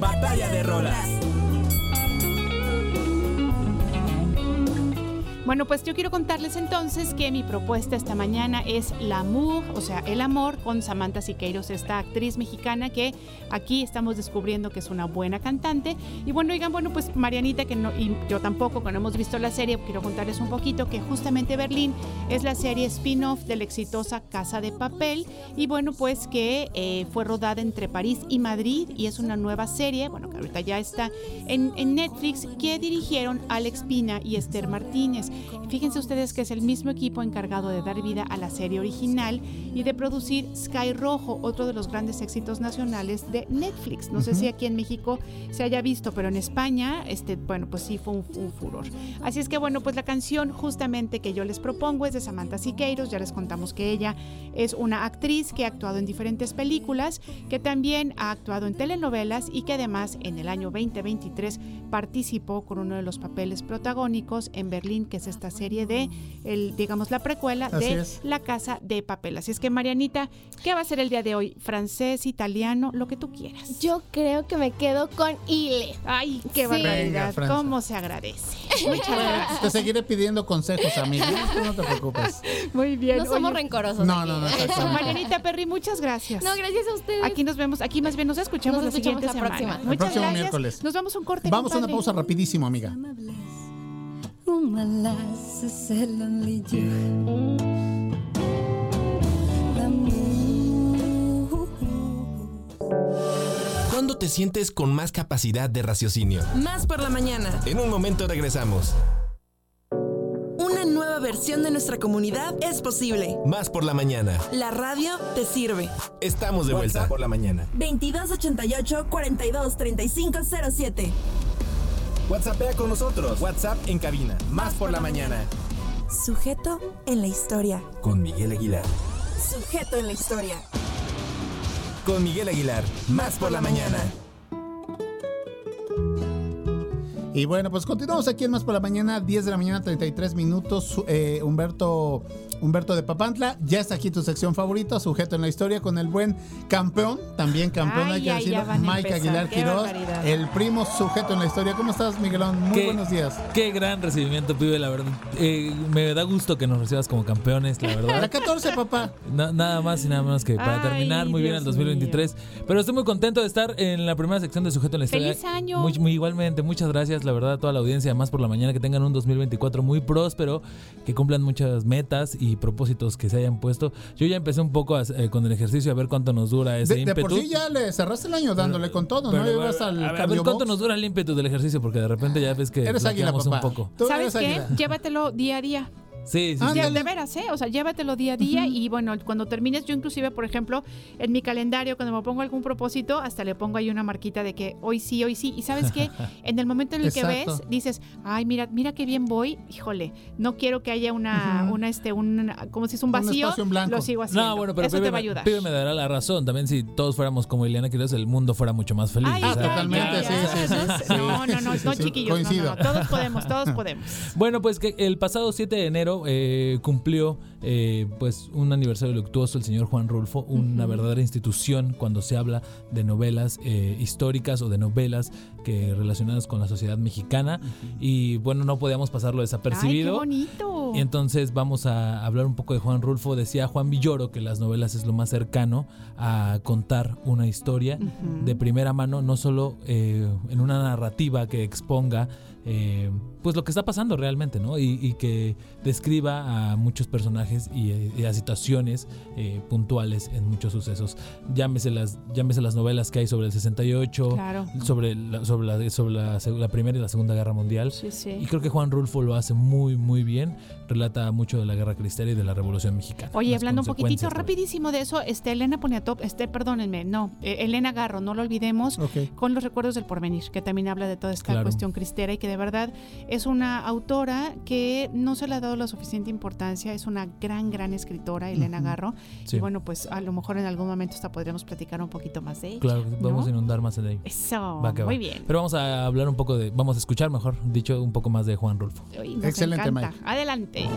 Batalla de rolas. Bueno, pues yo quiero contarles entonces que mi propuesta esta mañana es L'amour, o sea, el amor con Samantha Siqueiros, esta actriz mexicana que aquí estamos descubriendo que es una buena cantante. Y bueno, oigan, bueno, pues Marianita, que no, y yo tampoco, que no hemos visto la serie, quiero contarles un poquito que justamente Berlín es la serie spin-off de la exitosa Casa de Papel. Y bueno, pues que eh, fue rodada entre París y Madrid y es una nueva serie, bueno, que ahorita ya está en, en Netflix, que dirigieron Alex Pina y Esther Martínez. Fíjense ustedes que es el mismo equipo encargado de dar vida a la serie original y de producir Sky Rojo, otro de los grandes éxitos nacionales de Netflix. No sé si aquí en México se haya visto, pero en España, este, bueno, pues sí fue un, un furor. Así es que bueno, pues la canción justamente que yo les propongo es de Samantha Siqueiros. Ya les contamos que ella es una actriz que ha actuado en diferentes películas, que también ha actuado en telenovelas y que además en el año 2023 participó con uno de los papeles protagónicos en Berlín, que es esta serie de, el, digamos, la precuela Así de es. La Casa de Papel. Así es que Marianita, ¿qué va a ser el día de hoy? Francés, italiano, lo que tú quieras. Yo creo que me quedo con Ile. Ay, qué Sí. barbaridad. Venga. ¿Cómo se agradece? Muchas gracias. Te seguiré pidiendo consejos, amiga. Tú no te preocupes. Muy bien. No somos Oye, rencorosos. No, no, no. Marianita Perry, muchas gracias. No, gracias a ustedes. Aquí nos vemos, aquí más bien nos escuchamos Nos la escuchamos siguiente la semana. próxima. El Muchas próximo gracias. miércoles. Nos vamos a un corte. Vamos a una pausa rapidísimo, amiga. ¿Cuándo te sientes con más capacidad de raciocinio? Más por la mañana. En un momento regresamos. Una nueva versión de nuestra comunidad es posible. Más por la mañana. La radio te sirve. Estamos de vuelta por la mañana. 2288 42 35 07. WhatsAppea con nosotros. WhatsApp en cabina. Más por la mañana. Sujeto en la historia. Con Miguel Aguilar. Sujeto en la historia. Con Miguel Aguilar. Más por la mañana. Y bueno, pues continuamos aquí en Más por la Mañana, 10 de la mañana, 33 minutos. Eh, Humberto, Humberto de Papantla, ya está aquí tu sección favorita, sujeto en la historia, con el buen campeón, también campeón, Ay, hay que ay, ya decirlo, van a Mike empezar, Aguilar qué Quiroz, barbaridad. el primo sujeto en la historia. ¿Cómo estás, Miguelón? Muy ¿Qué? buenos días. Qué gran recibimiento, pibe, la verdad. Eh, me da gusto que nos recibas como campeones, la La verdad. 14, papá. Na- nada más y nada menos que para Ay, terminar muy bien el Dios 2023. Pero estoy muy contento de estar en la primera sección de Sujeto en la Historia. ¡Feliz año! Muy, muy igualmente, muchas gracias, la verdad, a toda la audiencia, más por la mañana, que tengan un 2024 muy próspero, que cumplan muchas metas y propósitos que se hayan puesto. Yo ya empecé un poco a- eh, con el ejercicio a ver cuánto nos dura ese De, de ímpetu. por sí ya le cerraste el año dándole con todo, Pero, ¿no? a Ibas ver, al a ver, a ver cardio cuánto nos dura el ímpetu del ejercicio, porque de repente ya ves que Eres águila, un poco. Tú ¿Sabes qué? águila. Llévatelo día a día. Sí, sí, Ya, sí. de veras, ¿eh? O sea, llévatelo día a día y bueno, cuando termines, yo inclusive, por ejemplo, en mi calendario, cuando me pongo algún propósito, hasta le pongo ahí una marquita de que hoy sí, hoy sí. Y sabes qué? En el momento en el que ves, dices, ay, mira, mira qué bien voy, híjole, no quiero que haya una, una, este, un, como si es un Un vacío, espacio en blanco. lo sigo haciendo. No, bueno, pero Eso Pibe, te va a me- ayudar. Pibe me dará la razón. También si todos fuéramos como Ileana Quiroz, el mundo fuera mucho más feliz. Ay, O sea, ya, totalmente, ya, sí, ya. sí, sí, sí. No, no, no, Sí, sí, no, chiquillos, no, no, todos podemos, todos podemos. Bueno, pues que el pasado 7 de enero eh, cumplió eh, pues un aniversario luctuoso el señor Juan Rulfo, una verdadera institución cuando se habla de novelas eh, históricas o de novelas que relacionadas con la sociedad mexicana y bueno, no podíamos pasarlo Ay, qué desapercibido. bonito. Y entonces vamos a hablar un poco de Juan Rulfo. Decía Juan Villoro que las novelas es lo más cercano a contar una historia de primera mano, no solo en una narrativa que exponga eh, pues lo que está pasando realmente, ¿no? Y, y que describa a muchos personajes y, y a situaciones eh, puntuales en muchos sucesos. Llámese las, llámese las novelas que hay sobre el 68, Claro. sobre, la, sobre, la, sobre la, la Primera y la Segunda Guerra Mundial. Sí, sí. Y creo que Juan Rulfo lo hace muy, muy bien. Relata mucho de la Guerra Cristera y de la Revolución Mexicana. Oye, hablando un poquitito rapidísimo de eso, este Elena Poniatop, este, perdónenme, no, eh, Elena Garro, no lo olvidemos, con los recuerdos del porvenir, que también habla de toda esta Claro. cuestión cristera y que de verdad es una autora que no se le ha dado la suficiente importancia, es una gran, gran escritora, Elena. Garro, Sí. y bueno, pues a lo mejor en algún momento hasta podríamos platicar un poquito más de ella. Claro, vamos ¿no? a inundar más en ello. Eso, Va que va. muy bien. Pero vamos a hablar un poco de, vamos a escuchar mejor, dicho, un poco más de Juan Rulfo. Uy, nos Excelente, encanta. Mike. Adelante.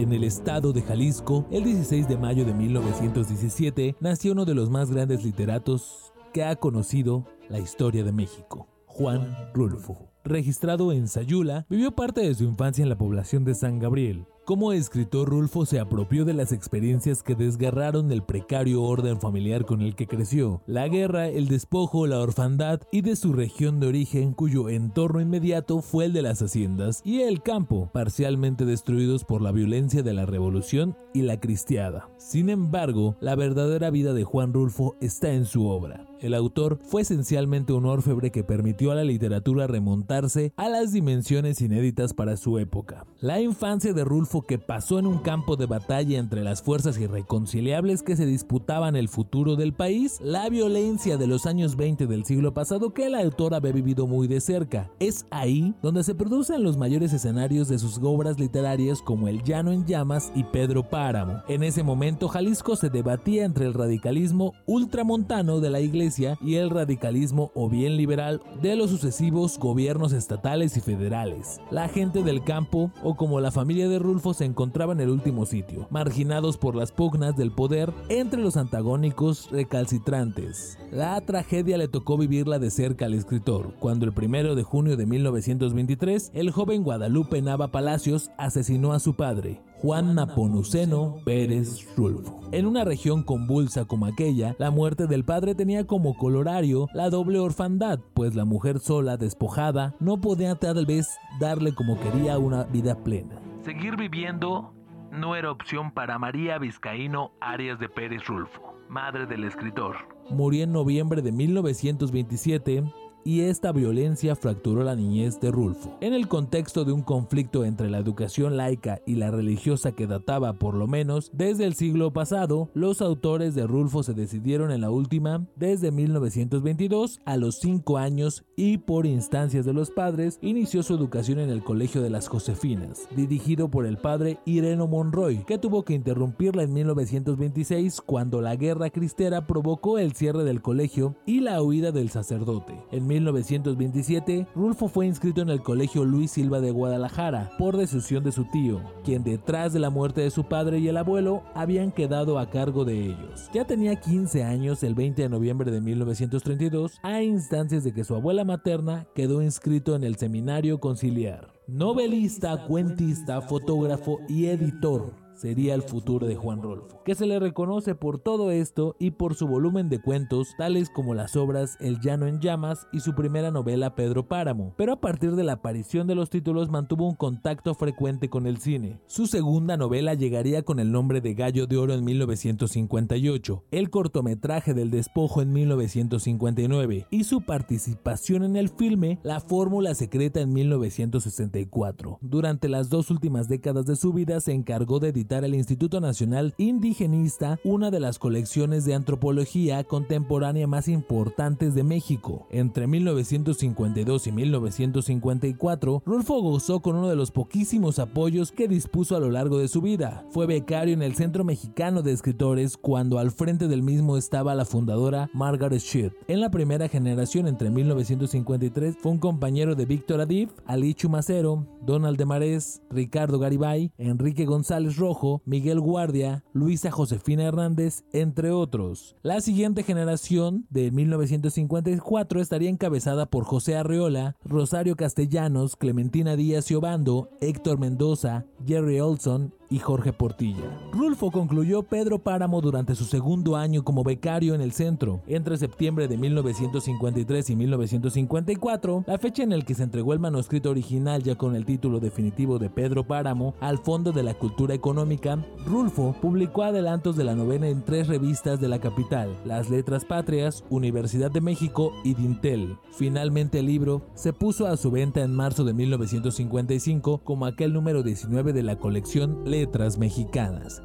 En el estado de Jalisco, el 16 de mayo de 1917, nació uno de los más grandes literatos que ha conocido la historia de México, Juan Rulfo. Registrado en Sayula, vivió parte de su infancia en la población de San Gabriel. Como escritor, Rulfo se apropió de las experiencias que desgarraron el precario orden familiar con el que creció, la guerra, el despojo, la orfandad y de su región de origen cuyo entorno inmediato fue el de las haciendas y el campo, parcialmente destruidos por la violencia de la revolución y la cristiada. Sin embargo, la verdadera vida de Juan Rulfo está en su obra. El autor fue esencialmente un orfebre que permitió a la literatura remontarse a las dimensiones inéditas para su época. La infancia de Rulfo que pasó en un campo de batalla entre las fuerzas irreconciliables que se disputaban el futuro del país, la violencia de los años 20 del siglo pasado que el autor había vivido muy de cerca. Es ahí donde se producen los mayores escenarios de sus obras literarias como El Llano en Llamas y Pedro Páramo. En ese momento Jalisco se debatía entre el radicalismo ultramontano de la iglesia y el radicalismo o bien liberal de los sucesivos gobiernos estatales y federales. La gente del campo, o como la familia de Rulfo, se encontraba en el último sitio, marginados por las pugnas del poder entre los antagónicos recalcitrantes. La tragedia le tocó vivirla de cerca al escritor, cuando el primero de junio de 1923, el joven Guadalupe Nava Palacios asesinó a su padre, Juan Naponuceno Pérez Rulfo. En una región convulsa como aquella, la muerte del padre tenía como colorario la doble orfandad, pues la mujer sola, despojada, no podía tal vez darle como quería una vida plena. Seguir viviendo no era opción para María Vizcaíno Arias de Pérez Rulfo, madre del escritor. Murió en noviembre de 1927 y esta violencia fracturó la niñez de Rulfo. En el contexto de un conflicto entre la educación laica y la religiosa que databa por lo menos desde el siglo pasado, los autores de Rulfo se decidieron en la última desde 1922 a los 5 años y por instancias de los padres inició su educación en el Colegio de las Josefinas, dirigido por el padre Ireno Monroy, que tuvo que interrumpirla en 1926 cuando la guerra cristera provocó el cierre del colegio y la huida del sacerdote. 1927, Rulfo fue inscrito en el Colegio Luis Silva de Guadalajara por decisión de su tío, quien detrás de la muerte de su padre y el abuelo habían quedado a cargo de ellos. Ya tenía 15 años el 20 de noviembre de 1932 a instancias de que su abuela materna quedó inscrito en el seminario conciliar. Novelista, cuentista, fotógrafo y editor sería el futuro de Juan Rolfo, que se le reconoce por todo esto y por su volumen de cuentos, tales como las obras El Llano en Llamas y su primera novela Pedro Páramo, pero a partir de la aparición de los títulos mantuvo un contacto frecuente con el cine. Su segunda novela llegaría con el nombre de Gallo de Oro en 1958, el cortometraje del despojo en 1959 y su participación en el filme La Fórmula Secreta en 1964. Durante las dos últimas décadas de su vida se encargó de editar el Instituto Nacional Indigenista, una de las colecciones de antropología contemporánea más importantes de México. Entre 1952 y 1954, Rulfo gozó con uno de los poquísimos apoyos que dispuso a lo largo de su vida. Fue becario en el Centro Mexicano de Escritores cuando al frente del mismo estaba la fundadora Margaret Schitt. En la primera generación entre 1953 fue un compañero de Víctor Adif, Ali Chumacero, Donald de Marés, Ricardo Garibay, Enrique González Rojo, Miguel Guardia, Luisa Josefina Hernández, entre otros. La siguiente generación, de 1954, estaría encabezada por José Arreola, Rosario Castellanos, Clementina Díaz y Obando, Héctor Mendoza, Jerry Olson y Jorge Portilla. Rulfo concluyó Pedro Páramo durante su segundo año como becario en el centro. Entre septiembre de 1953 y 1954, la fecha en la que se entregó el manuscrito original ya con el título definitivo de Pedro Páramo al Fondo de la Cultura Económica, Rulfo publicó adelantos de la novena en tres revistas de la capital, Las Letras Patrias, Universidad de México y Dintel. Finalmente el libro se puso a su venta en marzo de 1955 como aquel número 19 de la colección Letras Mexicanas.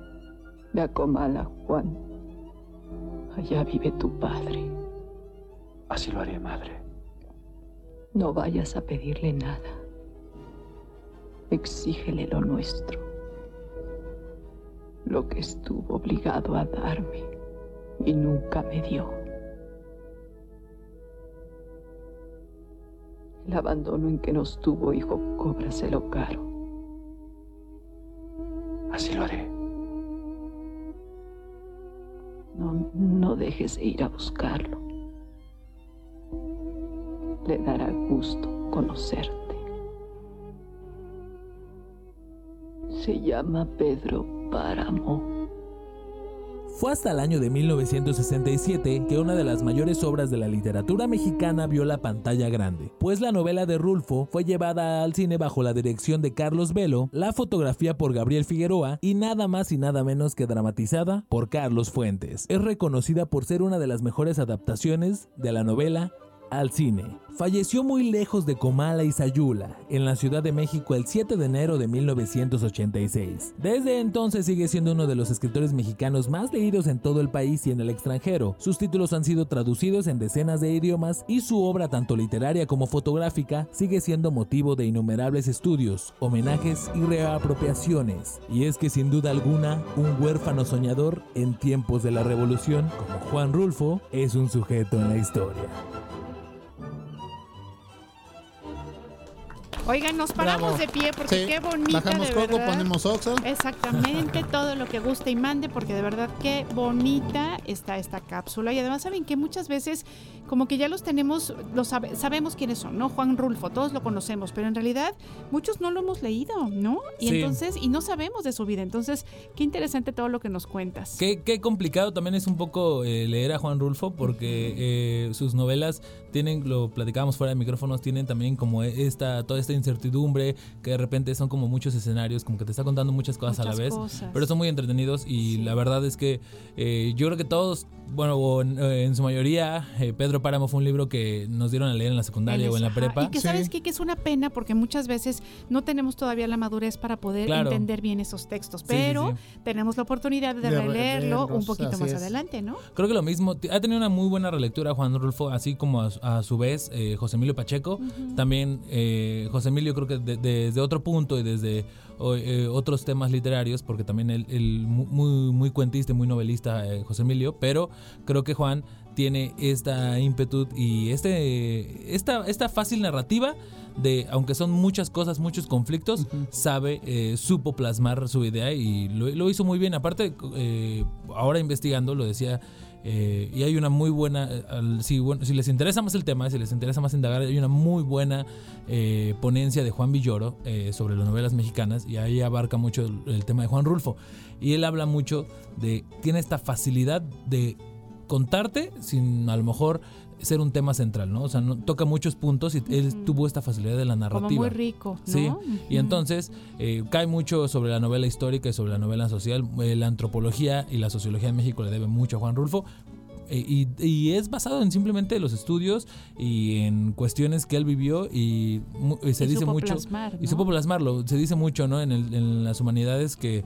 Ve a Comala, Juan. Allá vive tu padre. Así lo haré, madre. No vayas a pedirle nada. Exígele lo nuestro. Lo que estuvo obligado a darme y nunca me dio. El abandono en que nos tuvo hijo, cóbraselo caro. Así lo haré. No, no dejes de ir a buscarlo. Le dará gusto conocerte. Se llama Pedro Páramo. Fue hasta el año de 1967 que una de las mayores obras de la literatura mexicana vio la pantalla grande, pues la novela de Rulfo fue llevada al cine bajo la dirección de Carlos Velo, la fotografía por Gabriel Figueroa y nada más y nada menos que dramatizada por Carlos Fuentes. Es reconocida por ser una de las mejores adaptaciones de la novela al cine. Falleció muy lejos de Comala y Sayula, en la Ciudad de México el 7 de enero de 1986. Desde entonces sigue siendo uno de los escritores mexicanos más leídos en todo el país y en el extranjero. Sus títulos han sido traducidos en decenas de idiomas y su obra tanto literaria como fotográfica sigue siendo motivo de innumerables estudios, homenajes y reapropiaciones. Y es que sin duda alguna, un huérfano soñador en tiempos de la revolución como Juan Rulfo es un sujeto en la historia. Oigan, nos paramos Bravo. de pie porque Sí, qué bonita bajamos de coco, verdad. ponemos Oxxo. Exactamente, todo lo que guste y mande porque de verdad qué bonita está esta cápsula y además saben que muchas veces como que ya los tenemos, los sabe- sabemos quiénes son, ¿no? Juan Rulfo, todos lo conocemos, pero en realidad muchos no lo hemos leído, ¿no? Y Sí. entonces y no sabemos de su vida, entonces qué interesante todo lo que nos cuentas. Qué, qué complicado también es un poco eh, leer a Juan Rulfo porque eh, sus novelas tienen, lo platicábamos fuera de micrófonos, tienen también como esta, toda esta incertidumbre, que de repente son como muchos escenarios, como que te está contando muchas cosas a la vez, cosas. pero son muy entretenidos y la verdad es que eh, yo creo que todos, bueno, o en, eh, en su mayoría, eh, Pedro Páramo fue un libro que nos dieron a leer en la secundaria o en la Ajá, prepa. Y que sabes qué? que es una pena porque muchas veces no tenemos todavía la madurez para poder Claro. entender bien esos textos, sí, pero sí. tenemos la oportunidad de, De releerlo un poquito así más es. adelante, ¿no? Creo que lo mismo, ha tenido una muy buena relectura Juan Rulfo, así como a, su- a su vez eh, José Emilio Pacheco. También eh, José Emilio creo que de- desde otro punto y desde o- eh, otros temas literarios, porque también mu- muy, muy cuentista y muy novelista eh, José Emilio, pero creo que Juan tiene esta ímpetu y este, esta, esta fácil narrativa de, aunque son muchas cosas, muchos conflictos, sabe, eh, supo plasmar su idea y lo, lo hizo muy bien. Aparte, eh, ahora investigando, lo decía, eh, y hay una muy buena, eh, si, les interesa más el tema, si les interesa más indagar, hay una muy buena eh, ponencia de Juan Villoro sobre las novelas mexicanas y ahí abarca mucho el, el tema de Juan Rulfo. Y él habla mucho de, tiene esta facilidad de contarte sin a lo mejor ser un tema central, ¿no? O sea, no, toca muchos puntos y él tuvo esta facilidad de la narrativa. Como muy rico, ¿no? Sí, y entonces eh, cae mucho sobre la novela histórica y sobre la novela social. Eh, la antropología y la sociología en México le debe mucho a Juan Rulfo. Eh, y, y es basado en simplemente los estudios y en cuestiones que él vivió y, y se Y dice mucho plasmar, y ¿no? supo plasmarlo se dice mucho no en, el- en las humanidades que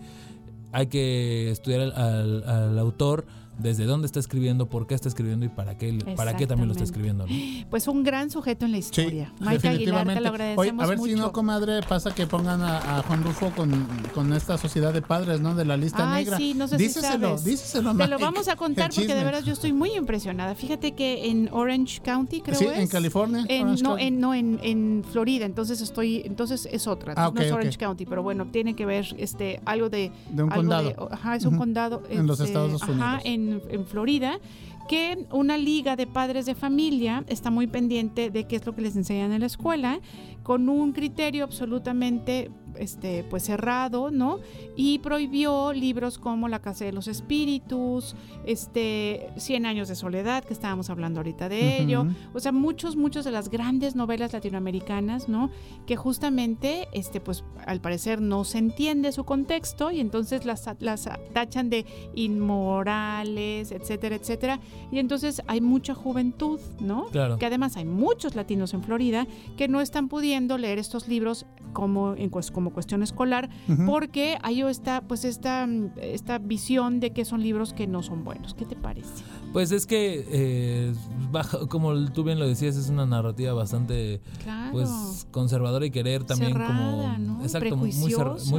hay que estudiar al, al- al autor desde dónde está escribiendo por qué está escribiendo y para qué para qué también lo está escribiendo ¿no? Pues un gran sujeto en la historia. Mike Aguilar, te Definitivamente. lo Oye, agradecemos a ver mucho. si no, comadre, pasa que pongan a, a Juan Rufo con, con esta sociedad de padres, ¿no? De la lista Ay, negra. sí, no sé si díceselo, sabes. díseselo, Te lo vamos a contar porque de verdad yo estoy muy impresionada. Fíjate que en Orange County, creo Sí, es. en California, En- no, en, no en, en Florida. Entonces estoy, entonces es otra. Ah, no es. Orange County, pero bueno, tiene que ver este algo de. De un algo condado. ajá, es un Ujú. condado. En los este, Estados Ajá, en, en Florida. Que una liga de padres de familia está muy pendiente de qué es lo que les enseñan en la escuela, con un criterio absolutamente este, pues cerrado, ¿no? Y prohibió libros como La Casa de los Espíritus, este, Cien años de soledad, que estábamos hablando ahorita de ello. O sea, muchos, muchos de las grandes novelas latinoamericanas, ¿no? Que justamente, este, pues, al parecer no se entiende su contexto y entonces las, las tachan de inmorales, etcétera, etcétera. Y entonces hay mucha juventud, ¿no? Claro. Que además hay muchos latinos en Florida que no están pudiendo leer estos libros como, en, cues- como cuestión escolar porque hay esta, pues, esta, esta visión de que son libros que no son buenos. ¿Qué te parece? Pues es que, eh, baja- como tú bien lo decías, es una narrativa bastante Claro. pues conservadora y querer también Cerrada, como ¿no? exacto muy,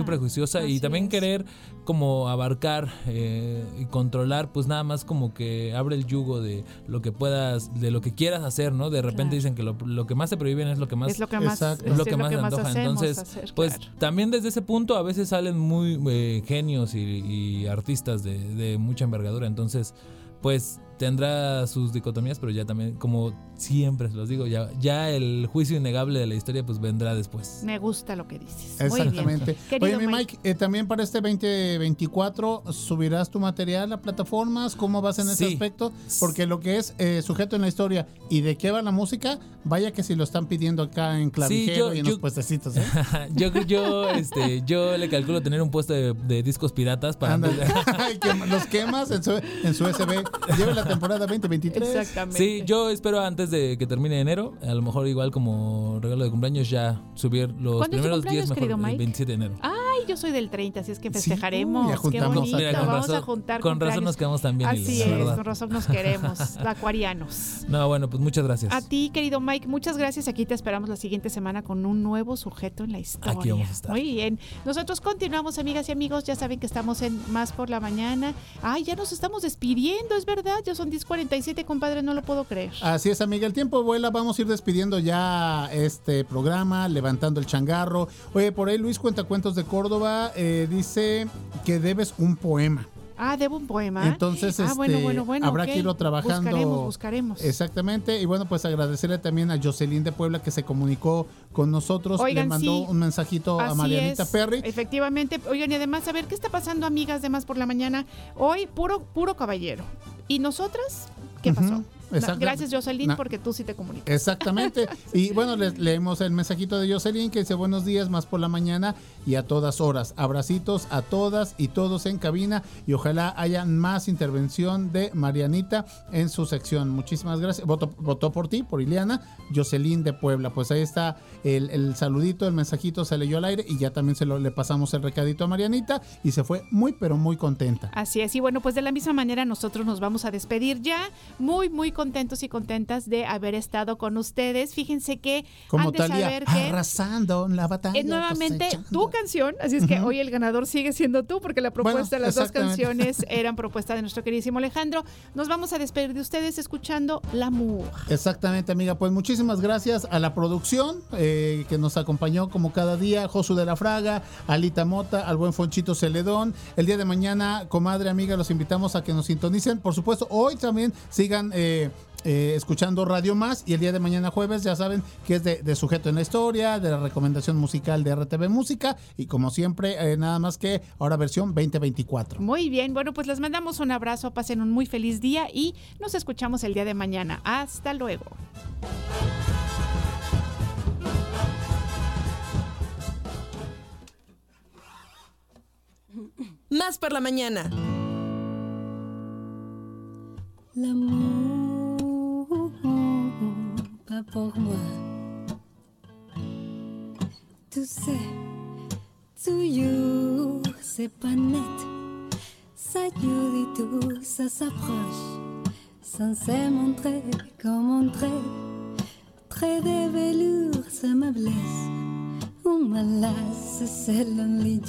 Prejuiciosa. y también es. querer como abarcar eh, y controlar pues nada más como que abre el yugo de lo que puedas de lo que quieras hacer no de repente Claro. dicen que lo, lo que más te prohíben es lo que más Es lo que más- es es lo que lo más que te más antoja entonces hacer, pues claro. también desde ese punto a veces salen muy eh, genios y, y artistas de, de mucha envergadura entonces pues tendrá sus dicotomías, pero ya también, como siempre se los digo, ya, ya el juicio innegable de la historia pues vendrá después. Me gusta lo que dices. Muy Exactamente. bien. Querido Oye, mi Mike, Mike, eh, también para este 2024 subirás tu material a plataformas. ¿Cómo vas en ese Sí. aspecto? Porque lo que es eh, sujeto en la historia y de qué va la música, vaya que si lo están pidiendo acá en clavijero yo- y en yo- los puestecitos. ¿eh? yo, yo, este, yo le calculo tener un puesto de, de discos piratas para los quemas en su, en su temporada 2023. Sí, yo espero antes de que termine enero, a lo mejor igual como regalo de cumpleaños ya subir los ¿Cuándo es tu primeros cumpleaños, 10 mejor, querido el Mike? 27 de enero. Ay, yo soy del 30, así es que festejaremos. Qué bonito. Mira, con Vamos a juntar con razón nos quedamos tan bien, Así es, verdad. con razón nos queremos, acuarianos. No, bueno, pues muchas gracias. A ti, querido Mike, muchas gracias. Aquí te esperamos la siguiente semana con un nuevo sujeto en la historia. Aquí vamos a estar. Muy bien. Nosotros continuamos, amigas y amigos. Ya saben que estamos en Más por la Mañana. Ay, ya nos estamos despidiendo, es verdad. Ya son 10.47, compadre, no lo puedo creer. Así es, amiga. El tiempo vuela. Vamos a ir despidiendo ya este programa, levantando el changarro. Oye, por ahí Luis Cuentacuentos de Córdoba eh, dice que debes un poema. Ah, debo un poema. Entonces, ah, este, bueno, bueno. habrá que irlo trabajando. Buscaremos, buscaremos. Exactamente. Y bueno, pues agradecerle también a Jocelyn de Puebla que se comunicó con nosotros. Oigan, Le mandó sí. un mensajito a Marianita es, Perry. Efectivamente. Oigan, y además, a ver, ¿qué está pasando, amigas de Más por la Mañana? Hoy, puro, puro caballero. ¿Y nosotras? ¿Qué pasó? Gracias, Jocelyn, Na- porque tú sí te comunicas. Exactamente. Y bueno, les leemos el mensajito de Jocelyn que dice buenos días más por la mañana y a todas horas. Abracitos a todas y todos en cabina y ojalá haya más intervención de Marianita en su sección. Muchísimas gracias. Votó por ti, por Ileana, Jocelyn de Puebla. Pues ahí está el, el saludito, el mensajito se leyó al aire y ya también se lo le pasamos el recadito a Marianita y se fue muy pero muy contenta. Así es, y bueno, pues de la misma manera nosotros nos vamos a despedir ya, muy, muy contentos y contentas de haber estado con ustedes. Fíjense que Como han de Talía, saber que arrasando en la batalla. es nuevamente cosechando. tu canción, así es que hoy el ganador sigue siendo tú, porque la propuesta Bueno, de las dos canciones eran propuesta de nuestro queridísimo Alejandro. Nos vamos a despedir de ustedes escuchando La Mu. Exactamente, amiga. Pues muchísimas gracias a la producción eh, que nos acompañó como cada día, Josu de la Fraga, Alita Mota, al buen Fonchito Celedón. El día de mañana, comadre, amiga, los invitamos a que nos sintonicen. Por supuesto, hoy también sigan eh, eh, escuchando Radio Más y el día de mañana jueves, ya saben que es de, de sujeto en la historia, de la recomendación musical de RTV Música y como siempre, eh, nada más que ahora versión 2024. Muy bien, bueno, pues les mandamos un abrazo, pasen un muy feliz día y nos escuchamos el día de mañana. Hasta luego. Más por la mañana. Pas pour moi. Tu sais, toujours, c'est pas net. Ça dure et tout, ça s'approche. Sans se montrer comme montrer. Très de velours, ça me blesse. Ou me lasse, c'est lonely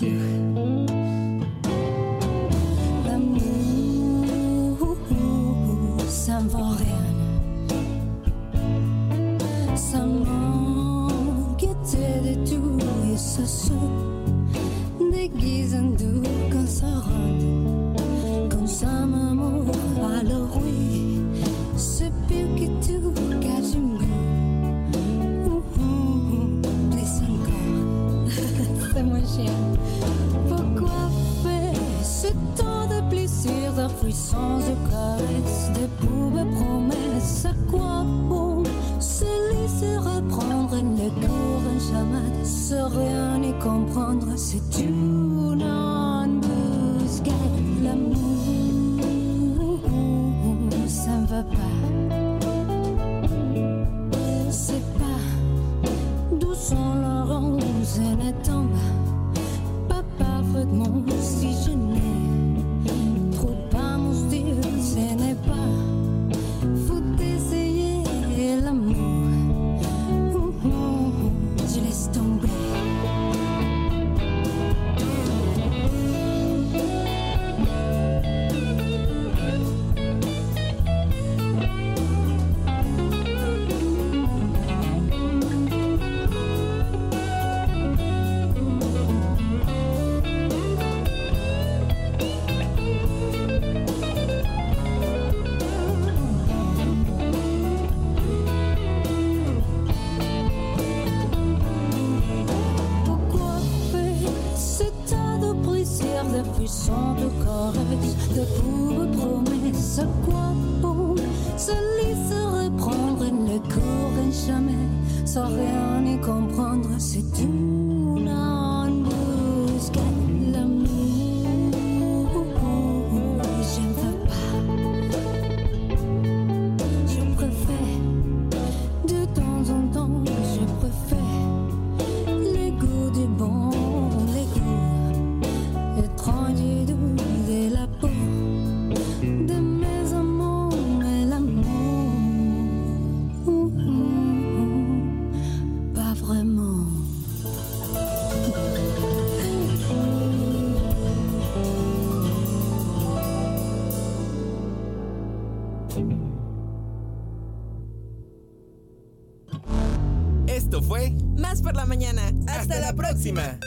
ça se déguise en doux quand ça rentre. Quand ça m'amour, alors oui, c'est pire que tout, car je me Plus encore, c'est mon chien. Pourquoi faire ce temps de plaisir, de puissance, de caresse, de pauvres promesses À quoi Hasta, la próxima.